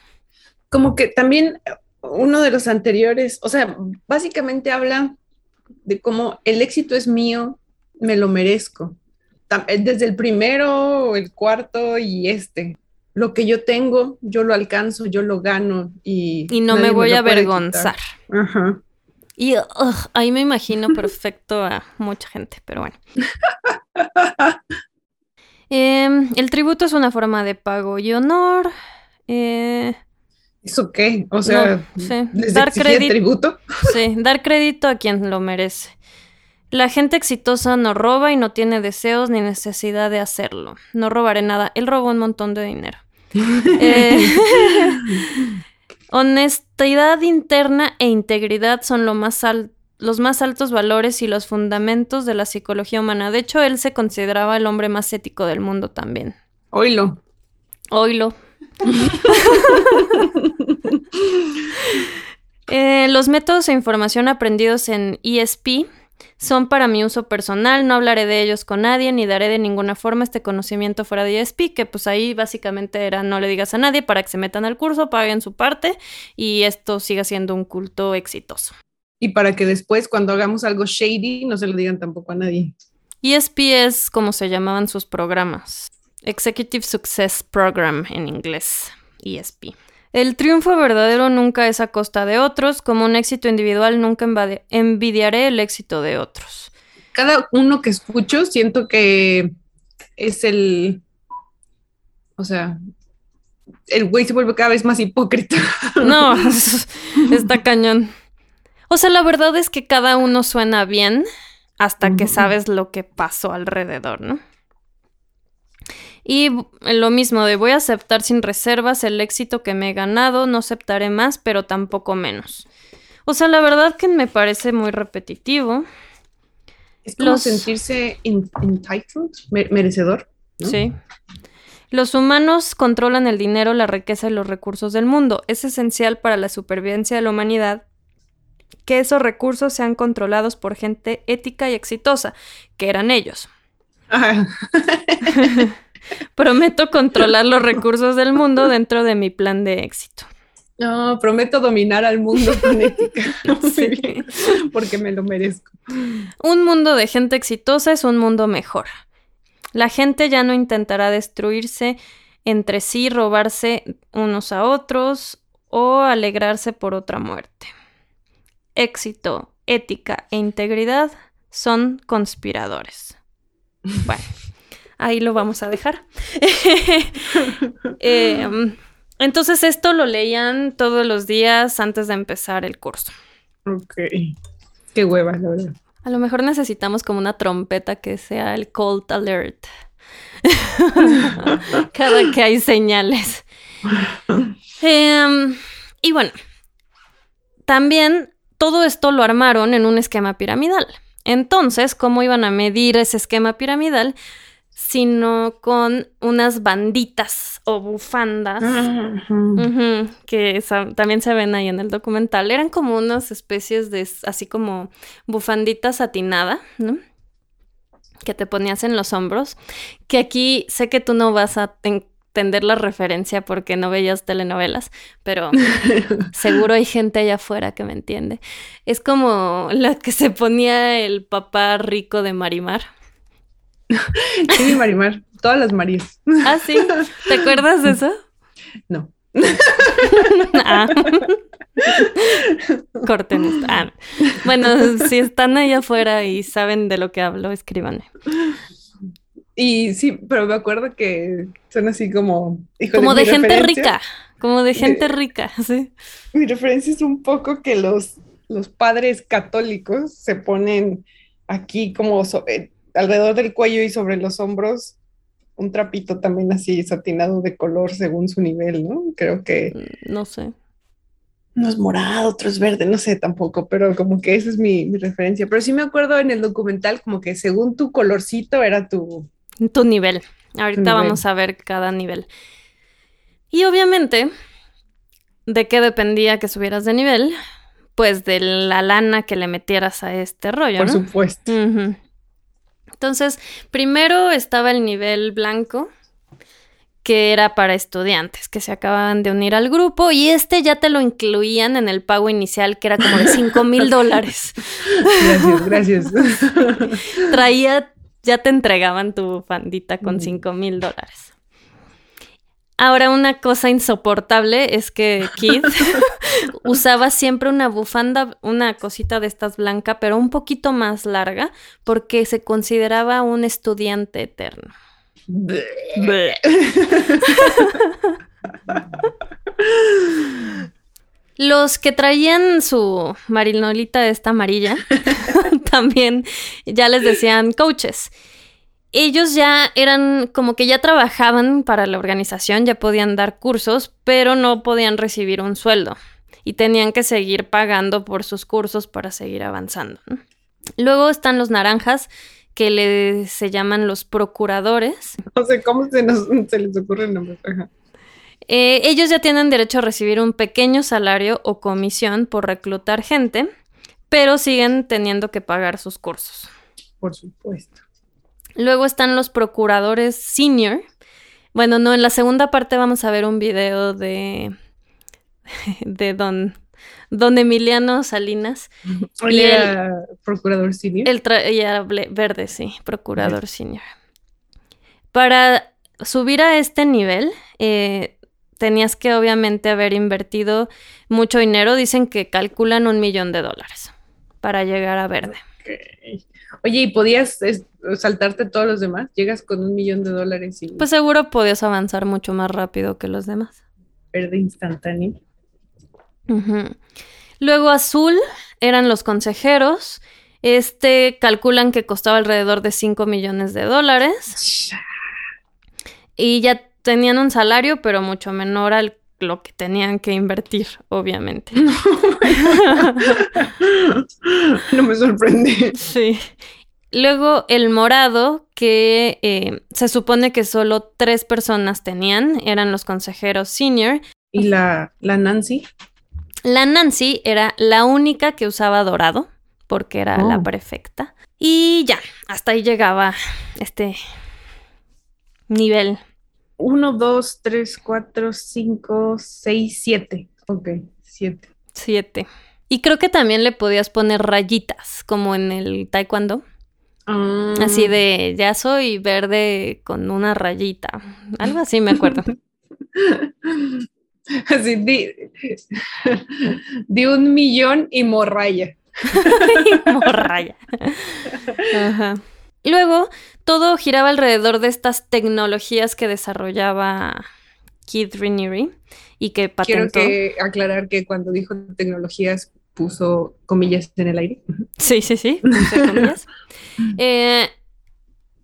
Como que también uno de los anteriores, o sea, básicamente habla de cómo el éxito es mío, me lo merezco. Eh, desde el primero, el cuarto y este. Lo que yo tengo, yo lo alcanzo, yo lo gano y... Y no me voy a avergonzar. Ajá. Y ahí me imagino perfecto a mucha gente, pero bueno. Em, el tributo es una forma de pago y honor. Eh, ¿Eso qué? O sea, dar crédito. tributo? Sí, dar crédito a quien lo merece. La gente exitosa no roba y no tiene deseos ni necesidad de hacerlo. No robaré nada. Él robó un montón de dinero. eh, Honestidad interna e integridad son lo más los más altos valores y los fundamentos de la psicología humana. De hecho, él se consideraba el hombre más ético del mundo también. Oilo. Oilo. Eh, los métodos de información aprendidos en ESP son para mi uso personal, no hablaré de ellos con nadie ni daré de ninguna forma este conocimiento fuera de ESP, que pues ahí básicamente era no le digas a nadie para que se metan al curso, paguen su parte y esto siga siendo un culto exitoso. Y para que después cuando hagamos algo shady no se lo digan tampoco a nadie. ESP es como se llamaban sus programas. Executive Success Program en inglés, ESP. El triunfo verdadero nunca es a costa de otros, como un éxito individual nunca envidiaré el éxito de otros. Cada uno que escucho siento que es el, o sea, el güey se vuelve cada vez más hipócrita. No, está cañón. O sea, la verdad es que cada uno suena bien hasta que sabes lo que pasó alrededor, ¿no? Y lo mismo de voy a aceptar sin reservas el éxito que me he ganado, no aceptaré más, pero tampoco menos. O sea, la verdad que me parece muy repetitivo. Es como sentirse entitled, merecedor. Sí. Los humanos controlan el dinero, la riqueza y los recursos del mundo. Es esencial para la supervivencia de la humanidad que esos recursos sean controlados por gente ética y exitosa, que eran ellos. Prometo controlar los recursos del mundo dentro de mi plan de éxito. No, prometo dominar al mundo con ética. porque me lo merezco. Un mundo de gente exitosa es un mundo mejor. La gente ya no intentará destruirse entre sí, robarse unos a otros o alegrarse por otra muerte. Éxito, ética e integridad son conspiradores. Bueno ahí lo vamos a dejar. Em, entonces esto lo leían todos los días antes de empezar el curso. Ok. Qué huevas, la verdad. A lo mejor necesitamos como una trompeta que sea el cold alert. Cada que hay señales. Em, y bueno, también todo esto lo armaron en un esquema piramidal. Entonces, ¿cómo iban a medir ese esquema piramidal? Sino con unas banditas o bufandas que también se ven ahí en el documental. Eran como unas especies de, así como bufandita satinada, ¿no? Que te ponías en los hombros. Que aquí sé que tú no vas a entender la referencia porque no veías telenovelas, pero seguro hay gente allá afuera que me entiende. Es como la que se ponía el papá rico de Marimar. Sí, Marimar, todas las Marías. Ah, sí. ¿Te acuerdas de eso? No. Ah. Corten esto. Ah. Bueno, si están allá afuera y saben de lo que hablo, escríbanme. Y sí, pero me acuerdo que son así como... híjole, Como de gente rica. Como de gente rica, sí. Mi referencia es un poco que los, los padres católicos se ponen aquí como so- eh, alrededor del cuello y sobre los hombros un trapito también así satinado de color según su nivel, ¿no? Creo que No sé. uno es morado, otro es verde, no sé tampoco, pero como que esa es mi, mi referencia. Pero sí me acuerdo en el documental como que según tu colorcito era tu... Tu nivel. Ahorita nivel. vamos a ver cada nivel. Y obviamente, ¿de qué dependía que subieras de nivel? Pues de la lana que le metieras a este rollo, Por ¿no? supuesto. Ujú. Entonces, primero estaba el nivel blanco, que era para estudiantes que se acababan de unir al grupo, y este ya te lo incluían en el pago inicial, que era como de 5 mil dólares. Gracias, gracias. Traía, ya te entregaban tu bufandita con Mm. 5 mil dólares. Ahora, una cosa insoportable es que Kid usaba siempre una bufanda, una cosita de estas blanca, pero un poquito más larga, porque se consideraba un estudiante eterno. Los que traían su marinolita esta amarilla también ya les decían coaches. Ellos ya eran como que ya trabajaban para la organización, ya podían dar cursos, pero no podían recibir un sueldo y tenían que seguir pagando por sus cursos para seguir avanzando. ¿no? Luego están los naranjas, que le, se llaman los procuradores. No sé cómo se, nos, se les ocurre el nombre. Ajá. Eh, ellos ya tienen derecho a recibir un pequeño salario o comisión por reclutar gente, pero siguen teniendo que pagar sus cursos. Por supuesto. Luego están los procuradores senior. Bueno, no, en la segunda parte vamos a ver un video de, de don, don Emiliano Salinas. Y era procurador senior. El verde, sí, procurador senior. Para subir a este nivel, eh, tenías que obviamente haber invertido mucho dinero. Dicen que calculan un millón de dólares para llegar a verde. Oye, ¿y podías saltarte todos los demás? Llegas con un millón de dólares y Pues seguro podías avanzar mucho más rápido que los demás. verde instantáneo. Luego azul eran los consejeros. Este calculan que costaba alrededor de 5 millones de dólares. Y ya tenían un salario, pero mucho menor al lo que tenían que invertir, obviamente. No me sorprende. Sí. Luego el morado, que eh, se supone que solo tres personas tenían, eran los consejeros senior. ¿Y la, la Nancy? La Nancy era la única que usaba dorado, porque era la Oh. prefecta. Y ya, hasta ahí llegaba este nivel. Uno, dos, tres, cuatro, cinco, seis, siete. Ok, siete. 7. Y creo que también le podías poner rayitas, como en el taekwondo. Ah, Así de, ya soy verde con una rayita. Algo así me acuerdo. Así, di, di un millón y morraya. Morraya. Ajá. Luego, todo giraba alrededor de estas tecnologías que desarrollaba Keith Raniere y que Quiero patentó. que aclarar que cuando dijo tecnologías puso comillas en el aire. Sí, sí, sí, comillas. Eh,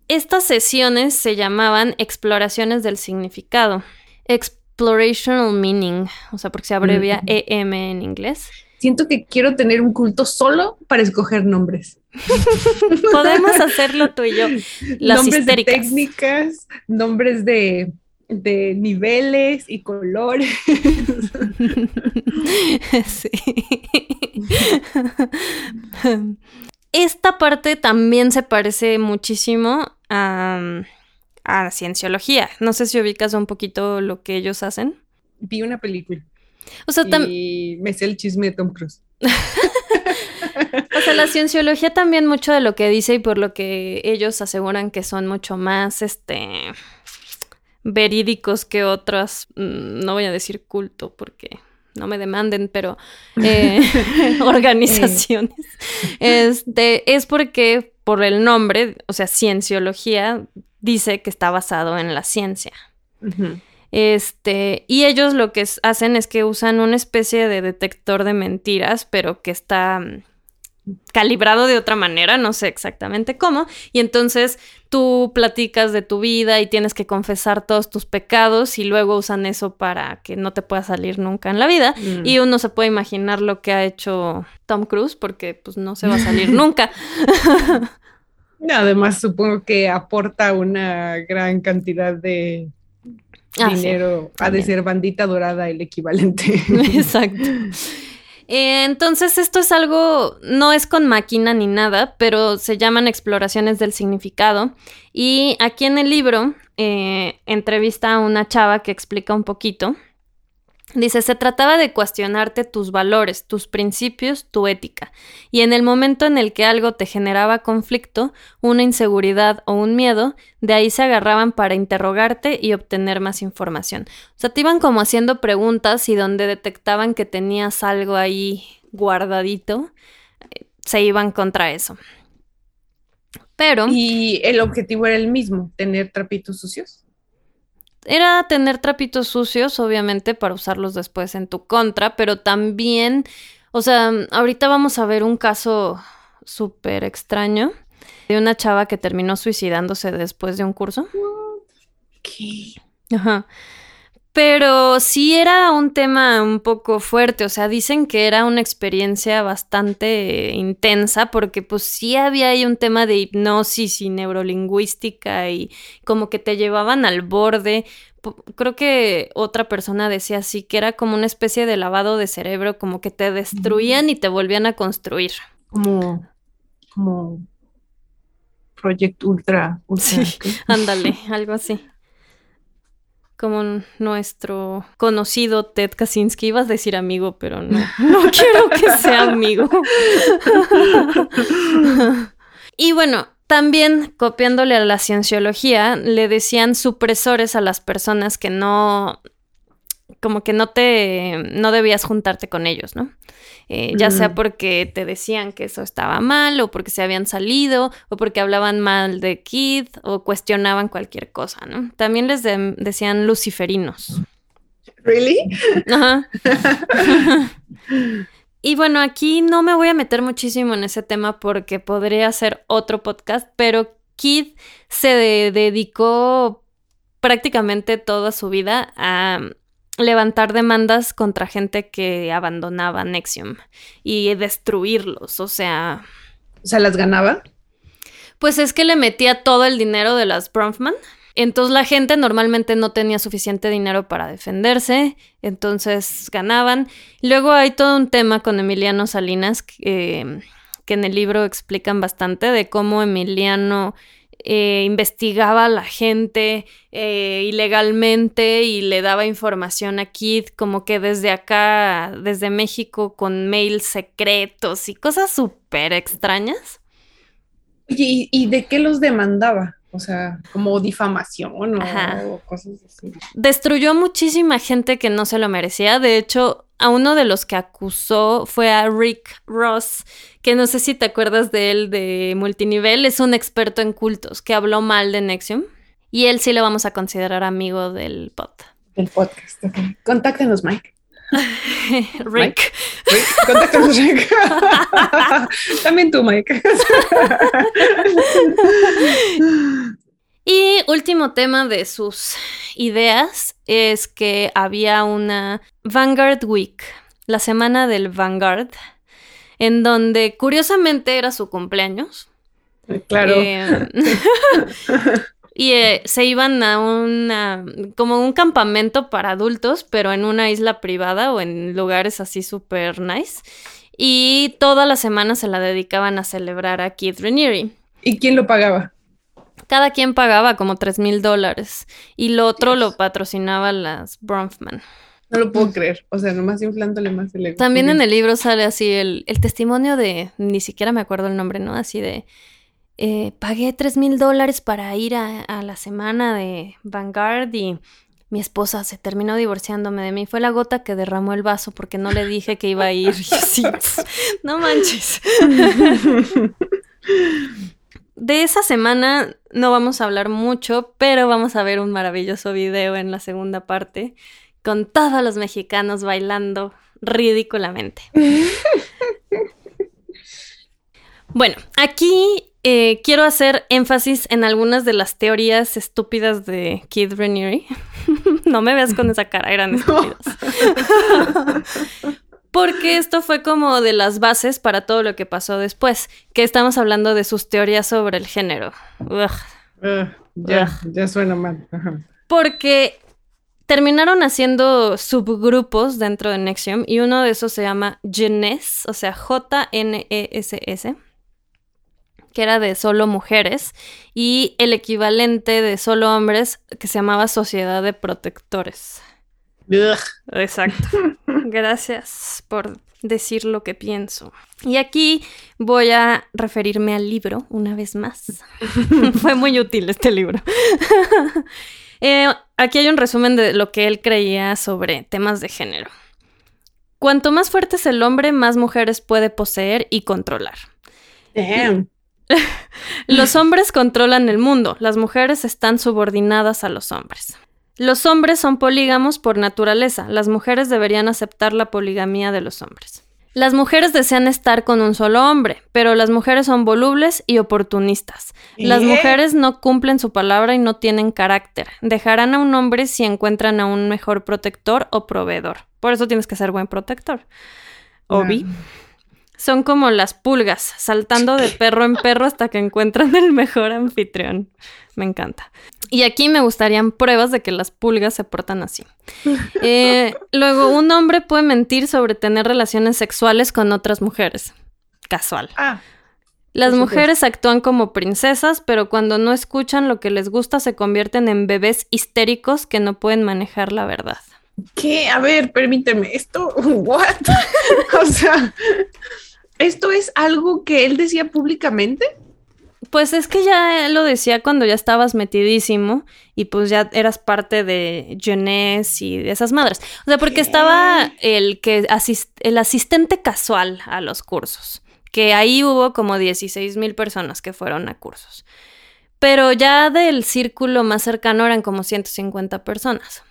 estas sesiones se llamaban exploraciones del significado. Explorational meaning, o sea, porque se abrevia Ujú. EM en inglés. Siento que quiero tener un culto solo para escoger nombres. Podemos hacerlo tú y yo. Las nombres histéricas. de técnicas, nombres de, de niveles y colores. Sí. Esta parte también se parece muchísimo a, a cienciología. No sé si ubicas un poquito lo que ellos hacen. Vi una película. O sea, y me sé el chisme de Tom Cruise. o sea, la cienciología también mucho de lo que dice y por lo que ellos aseguran que son mucho más, este, verídicos que otras, mm, no voy a decir culto porque no me demanden, pero eh, organizaciones. Este, es porque por el nombre, o sea, cienciología, dice que está basado en la ciencia. Este, y ellos lo que hacen es que usan una especie de detector de mentiras, pero que está mm, calibrado de otra manera, no sé exactamente cómo, y entonces tú platicas de tu vida y tienes que confesar todos tus pecados y luego usan eso para que no te pueda salir nunca en la vida mm. y uno se puede imaginar lo que ha hecho Tom Cruise porque pues no se va a salir nunca. Además supongo que aporta una gran cantidad de ah, dinero, ha de ser bandita dorada el equivalente. Exacto. Eh, entonces, esto es algo, no es con máquina ni nada, pero se llaman exploraciones del significado. Y aquí en el libro eh, entrevista a una chava que explica un poquito Dice, se trataba de cuestionarte tus valores, tus principios, tu ética, y en el momento en el que algo te generaba conflicto, una inseguridad o un miedo, de ahí se agarraban para interrogarte y obtener más información. O sea, te iban como haciendo preguntas y donde detectaban que tenías algo ahí guardadito, eh, se iban contra eso. Pero... Y el objetivo era el mismo, tener trapitos sucios era tener trapitos sucios, obviamente, para usarlos después en tu contra, pero también, o sea, ahorita vamos a ver un caso súper extraño de una chava que terminó suicidándose después de un curso. ¿Qué? Ajá. Pero sí era un tema un poco fuerte, o sea, dicen que era una experiencia bastante intensa porque pues sí había ahí un tema de hipnosis y neurolingüística y como que te llevaban al borde. Creo que otra persona decía así, que era como una especie de lavado de cerebro, como que te destruían y te volvían a construir. Como, como Project Ultra. sí, ándale, algo así como nuestro conocido Ted Kaczynski. Ibas a decir amigo, pero no, no quiero que sea amigo. y bueno, también copiándole a la cienciología, le decían supresores a las personas que no como que no te, no debías juntarte con ellos, ¿no? Eh, ya sea porque te decían que eso estaba mal, o porque se habían salido, o porque hablaban mal de Kid, o cuestionaban cualquier cosa, ¿no? También les decían luciferinos. ¿Really? Ajá. y bueno, aquí no me voy a meter muchísimo en ese tema porque podría ser otro podcast, pero Kid se dedicó prácticamente toda su vida a levantar demandas contra gente que abandonaba Nexium y destruirlos, o sea... O sea, ¿las ganaba? Pues es que le metía todo el dinero de las Bronfman. Entonces la gente normalmente no tenía suficiente dinero para defenderse, entonces ganaban. Luego hay todo un tema con Emiliano Salinas que, que en el libro explican bastante de cómo Emiliano eh, investigaba a la gente eh, ilegalmente y le daba información a Kid como que desde acá, desde México, con mails secretos y cosas súper extrañas. ¿Y, ¿Y de qué los demandaba? O sea, como difamación o cosas así. Destruyó muchísima gente que no se lo merecía. De hecho, a uno de los que acusó fue a Rick Ross, que no sé si te acuerdas de él de multinivel, es un experto en cultos que habló mal de Nexium. Y él sí lo vamos a considerar amigo del pod. Del podcast. Contáctenos, Mike. Rick. Rick. Contáctanos, Rick. También tú, Mike. y último tema de sus ideas es que había una Vanguard Week, la semana del Vanguard, en donde curiosamente era su cumpleaños. Claro. Eh, y eh, se iban a una, como un campamento para adultos, pero en una isla privada o en lugares así súper nice. Y toda la semana se la dedicaban a celebrar a Keith Raniere. ¿Y quién lo pagaba? Cada quien pagaba como 3 mil dólares y lo otro lo patrocinaba las Bronfman. No lo puedo creer, o sea, nomás inflándole más el ego. También en el libro sale así el, el testimonio de, ni siquiera me acuerdo el nombre, ¿no? Así de, eh, pagué 3 mil dólares para ir a, a, la semana de Vanguard y mi esposa se terminó divorciándome de mí. Fue la gota que derramó el vaso porque no le dije que iba a ir. No manches. De esa semana no vamos a hablar mucho, pero vamos a ver un maravilloso video en la segunda parte con todos los mexicanos bailando ridículamente. Bueno, aquí eh, quiero hacer énfasis en algunas de las teorías estúpidas de Kid Raniere. no me veas con esa cara, eran estúpidas. Porque esto fue como de las bases para todo lo que pasó después, que estamos hablando de sus teorías sobre el género. Ugh. Uh, ya, Ugh. ya suena mal. Porque terminaron haciendo subgrupos dentro de Nexium y uno de esos se llama Genes, o sea, J-N-E-S-S, que era de solo mujeres, y el equivalente de solo hombres que se llamaba Sociedad de Protectores. Ugh. Exacto. Gracias por decir lo que pienso. Y aquí voy a referirme al libro una vez más. Fue muy útil este libro. eh, aquí hay un resumen de lo que él creía sobre temas de género. Cuanto más fuerte es el hombre, más mujeres puede poseer y controlar. Damn. Los hombres controlan el mundo, las mujeres están subordinadas a los hombres. Los hombres son polígamos por naturaleza, las mujeres deberían aceptar la poligamía de los hombres. Las mujeres desean estar con un solo hombre, pero las mujeres son volubles y oportunistas. Las mujeres no cumplen su palabra y no tienen carácter. Dejarán a un hombre si encuentran a un mejor protector o proveedor. Por eso tienes que ser buen protector. Obi. Son como las pulgas, saltando de perro en perro hasta que encuentran el mejor anfitrión. Me encanta. Y aquí me gustarían pruebas de que las pulgas se portan así. Eh, luego, un hombre puede mentir sobre tener relaciones sexuales con otras mujeres. Casual. Ah, Las mujeres actúan como princesas, pero cuando no escuchan lo que les gusta se convierten en bebés histéricos que no pueden manejar la verdad. ¿qué? A ver, permíteme, esto, what? o sea, ¿esto es algo que él decía públicamente? Pues es que ya lo decía cuando ya estabas metidísimo y pues ya eras parte de Jeunesse y de esas madres. O sea, porque ¿Qué? estaba el que asis- el asistente casual a los cursos, que ahí hubo como 16 mil personas que fueron a cursos. Pero ya del círculo más cercano eran como 150 personas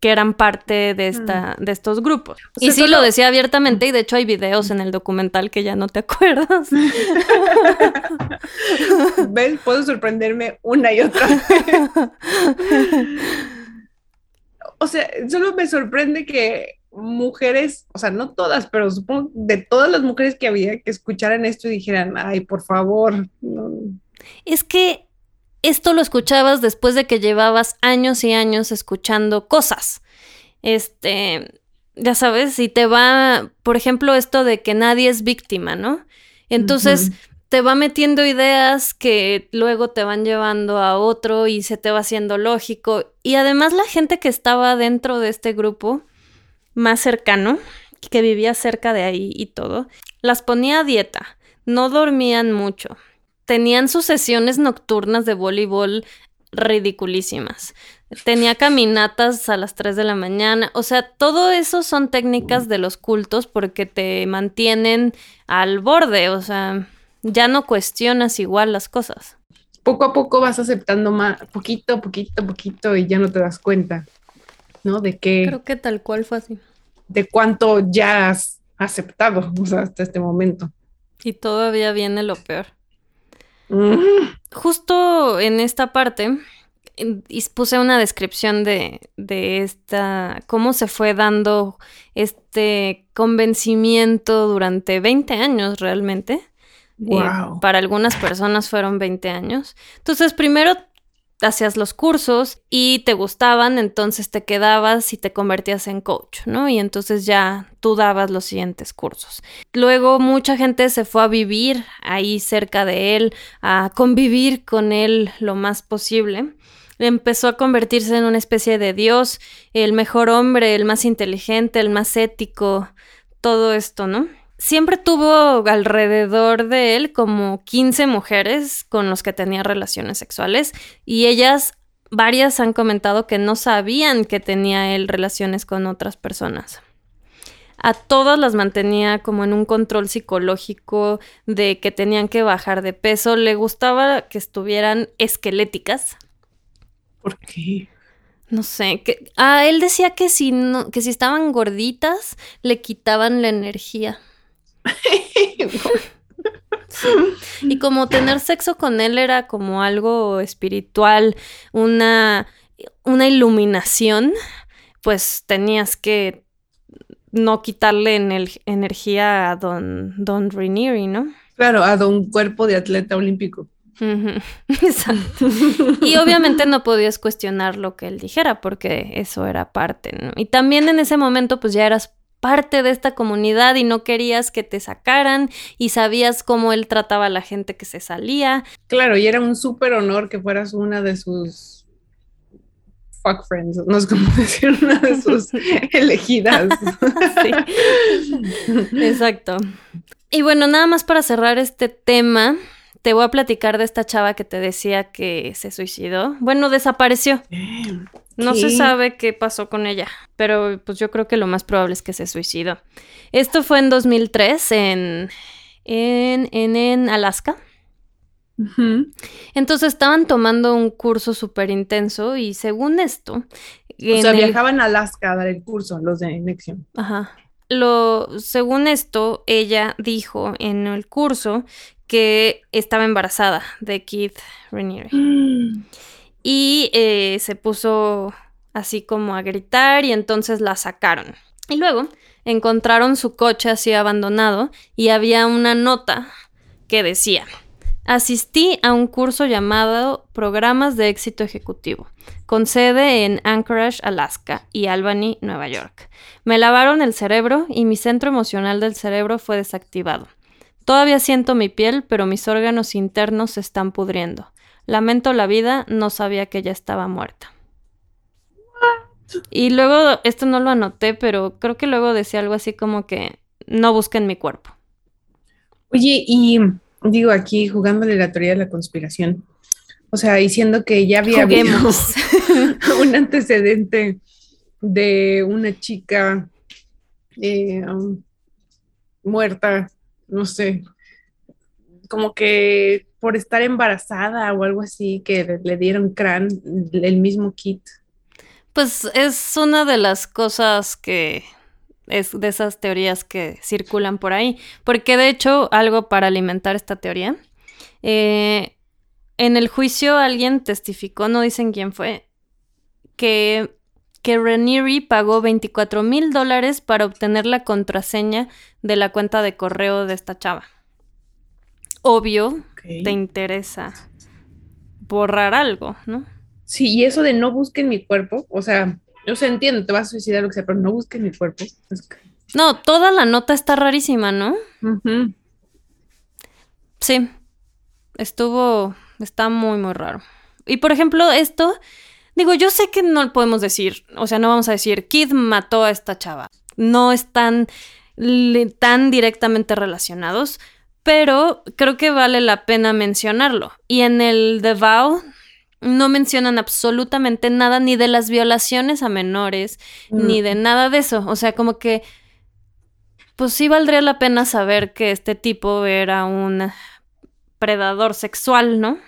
que eran parte de, esta, de estos grupos. O sea, y sí solo- lo decía abiertamente y de hecho hay videos en el documental que ya no te acuerdas. ¿Ves? Puedo sorprenderme una y otra vez. O sea, solo me sorprende que mujeres, o sea, no todas, pero supongo de todas las mujeres que había que escucharan esto y dijeran, ay, por favor, no. Es que esto lo escuchabas después de que llevabas años y años escuchando cosas. Este, ya sabes, si te va, por ejemplo, esto de que nadie es víctima, ¿no? Entonces te va metiendo ideas que luego te van llevando a otro y se te va haciendo lógico. Y además la gente que estaba dentro de este grupo más cercano, que vivía cerca de ahí y todo, las ponía a dieta, no dormían mucho, tenían sus sesiones nocturnas de voleibol ridiculísimas. Tenía caminatas a las 3 de la mañana. O sea, todo eso son técnicas de los cultos porque te mantienen al borde. O sea, ya no cuestionas igual las cosas. Poco a poco vas aceptando más, poquito, poquito, poquito y ya no te das cuenta, ¿no? De qué, Creo que tal cual fue así. de cuánto ya has aceptado, o sea, hasta este momento. Y todavía viene lo peor. Justo en esta parte puse una descripción de, de esta, cómo se fue dando este convencimiento durante 20 años realmente. Eh, Wow. para algunas personas fueron 20 años. Entonces, primero hacías los cursos y te gustaban, entonces te quedabas y te convertías en coach, ¿no? Y entonces ya tú dabas los siguientes cursos. Luego mucha gente se fue a vivir ahí cerca de él, a convivir con él lo más posible. Empezó a convertirse en una especie de dios, el mejor hombre, el más inteligente, el más ético, todo esto, ¿no? Siempre tuvo alrededor de él como 15 mujeres con los que tenía relaciones sexuales y ellas, varias han comentado que no sabían que tenía él relaciones con otras personas. A todas las mantenía como en un control psicológico de que tenían que bajar de peso. Le gustaba que estuvieran esqueléticas. ¿Por qué? No sé, que ah, él decía que si no, que si estaban gorditas le quitaban la energía. Y como tener sexo con él era como algo espiritual, una, una iluminación, pues tenías que no quitarle en el, energía a Don, Don Rinieri, ¿no? Claro, a Don Cuerpo de Atleta Olímpico. Exacto. y obviamente no podías cuestionar lo que él dijera porque eso era parte, ¿no? Y también en ese momento pues ya eras parte de esta comunidad y no querías que te sacaran y sabías cómo él trataba a la gente que se salía. Claro, y era un súper honor que fueras una de sus fuck friends, no es como decir una de sus elegidas. Exacto. Y bueno, nada más para cerrar este tema, te voy a platicar de esta chava que te decía que se suicidó. Bueno, desapareció. No se sabe qué pasó con ella, pero pues yo creo que lo más probable es que se suicidó. Esto fue en 2003 en, en, en, Alaska. Entonces estaban tomando un curso súper intenso y según esto... O sea, viajaban a Alaska a dar el curso, los de Nexion. Ajá. Lo, según esto, ella dijo en el curso que estaba embarazada de Keith Raniere. Y eh, se puso así como a gritar y entonces la sacaron. Y luego encontraron su coche así abandonado y había una nota que decía, asistí a un curso llamado Programas de Éxito Ejecutivo, con sede en Anchorage, Alaska y Albany, Nueva York. Me lavaron el cerebro y mi centro emocional del cerebro fue desactivado. Todavía siento mi piel, pero mis órganos internos se están pudriendo. Lamento la vida, no sabía que ella estaba muerta. Y luego, esto no lo anoté, pero creo que luego decía algo así como que no busquen mi cuerpo. Oye, y digo aquí jugándole la teoría de la conspiración, o sea, diciendo que ya había un antecedente de una chica eh, um, muerta no sé, como que por estar embarazada o algo así, que le dieron crán el mismo kit. Pues es una de las cosas que es de esas teorías que circulan por ahí, porque de hecho algo para alimentar esta teoría, eh, en el juicio alguien testificó, no dicen quién fue, que que Ranieri pagó 24 mil dólares para obtener la contraseña de la cuenta de correo de esta chava. Obvio, te interesa borrar algo, ¿no? Sí, y eso de no busquen mi cuerpo, o sea, yo se entiendo, te vas a suicidar lo que sea, pero no busquen mi cuerpo. No, toda la nota está rarísima, ¿no? Sí, estuvo, está muy, muy raro. Y por ejemplo, esto Digo, yo sé que no podemos decir, o sea, no vamos a decir, Kid mató a esta chava. No están tan directamente relacionados, pero creo que vale la pena mencionarlo. Y en el The Vow no mencionan absolutamente nada ni de las violaciones a menores, ni de nada de eso. O sea, como que, pues sí valdría la pena saber que este tipo era un predador sexual, ¿no?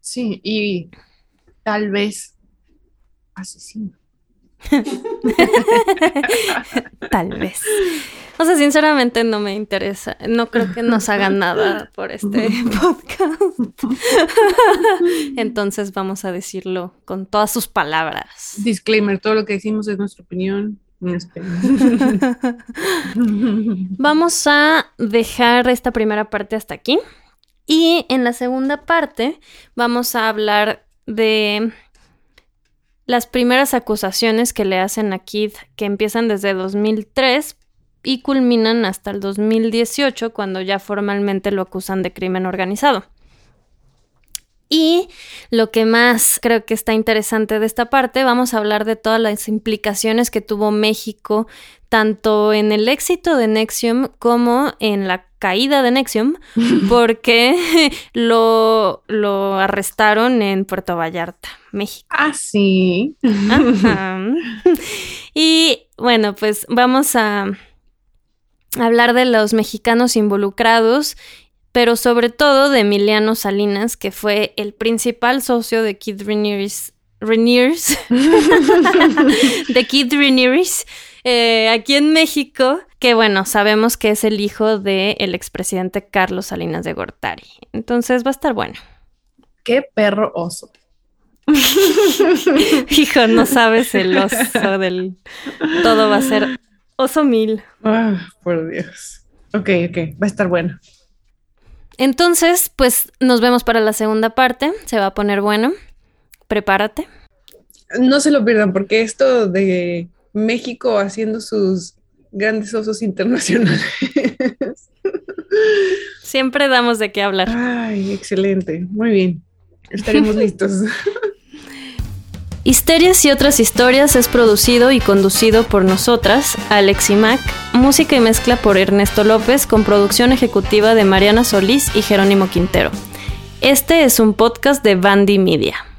Sí, y tal vez asesino. tal vez. O sea, sinceramente no me interesa. No creo que nos hagan nada por este podcast. Entonces vamos a decirlo con todas sus palabras. Disclaimer, todo lo que decimos es nuestra opinión. Vamos a dejar esta primera parte hasta aquí. Y en la segunda parte vamos a hablar de las primeras acusaciones que le hacen a Kid, que empiezan desde 2003 y culminan hasta el 2018, cuando ya formalmente lo acusan de crimen organizado. Y lo que más creo que está interesante de esta parte, vamos a hablar de todas las implicaciones que tuvo México, tanto en el éxito de Nexium como en la caída de Nexium, porque lo, lo arrestaron en Puerto Vallarta, México. Ah, sí. Y bueno, pues vamos a hablar de los mexicanos involucrados pero sobre todo de Emiliano Salinas, que fue el principal socio de Kid Reniers, de Kid Reniers, eh, aquí en México, que bueno, sabemos que es el hijo del el expresidente Carlos Salinas de Gortari. Entonces va a estar bueno. Qué perro oso. Hijo, no sabes el oso del... Todo va a ser oso mil. Ah, por Dios. Ok, ok, va a estar bueno. Entonces, pues nos vemos para la segunda parte. Se va a poner bueno. Prepárate. No se lo pierdan porque esto de México haciendo sus grandes osos internacionales. Siempre damos de qué hablar. Ay, excelente. Muy bien. Estaremos listos. Histerias y otras historias es producido y conducido por nosotras, Alex y Mac, música y mezcla por Ernesto López con producción ejecutiva de Mariana Solís y Jerónimo Quintero. Este es un podcast de Bandy Media.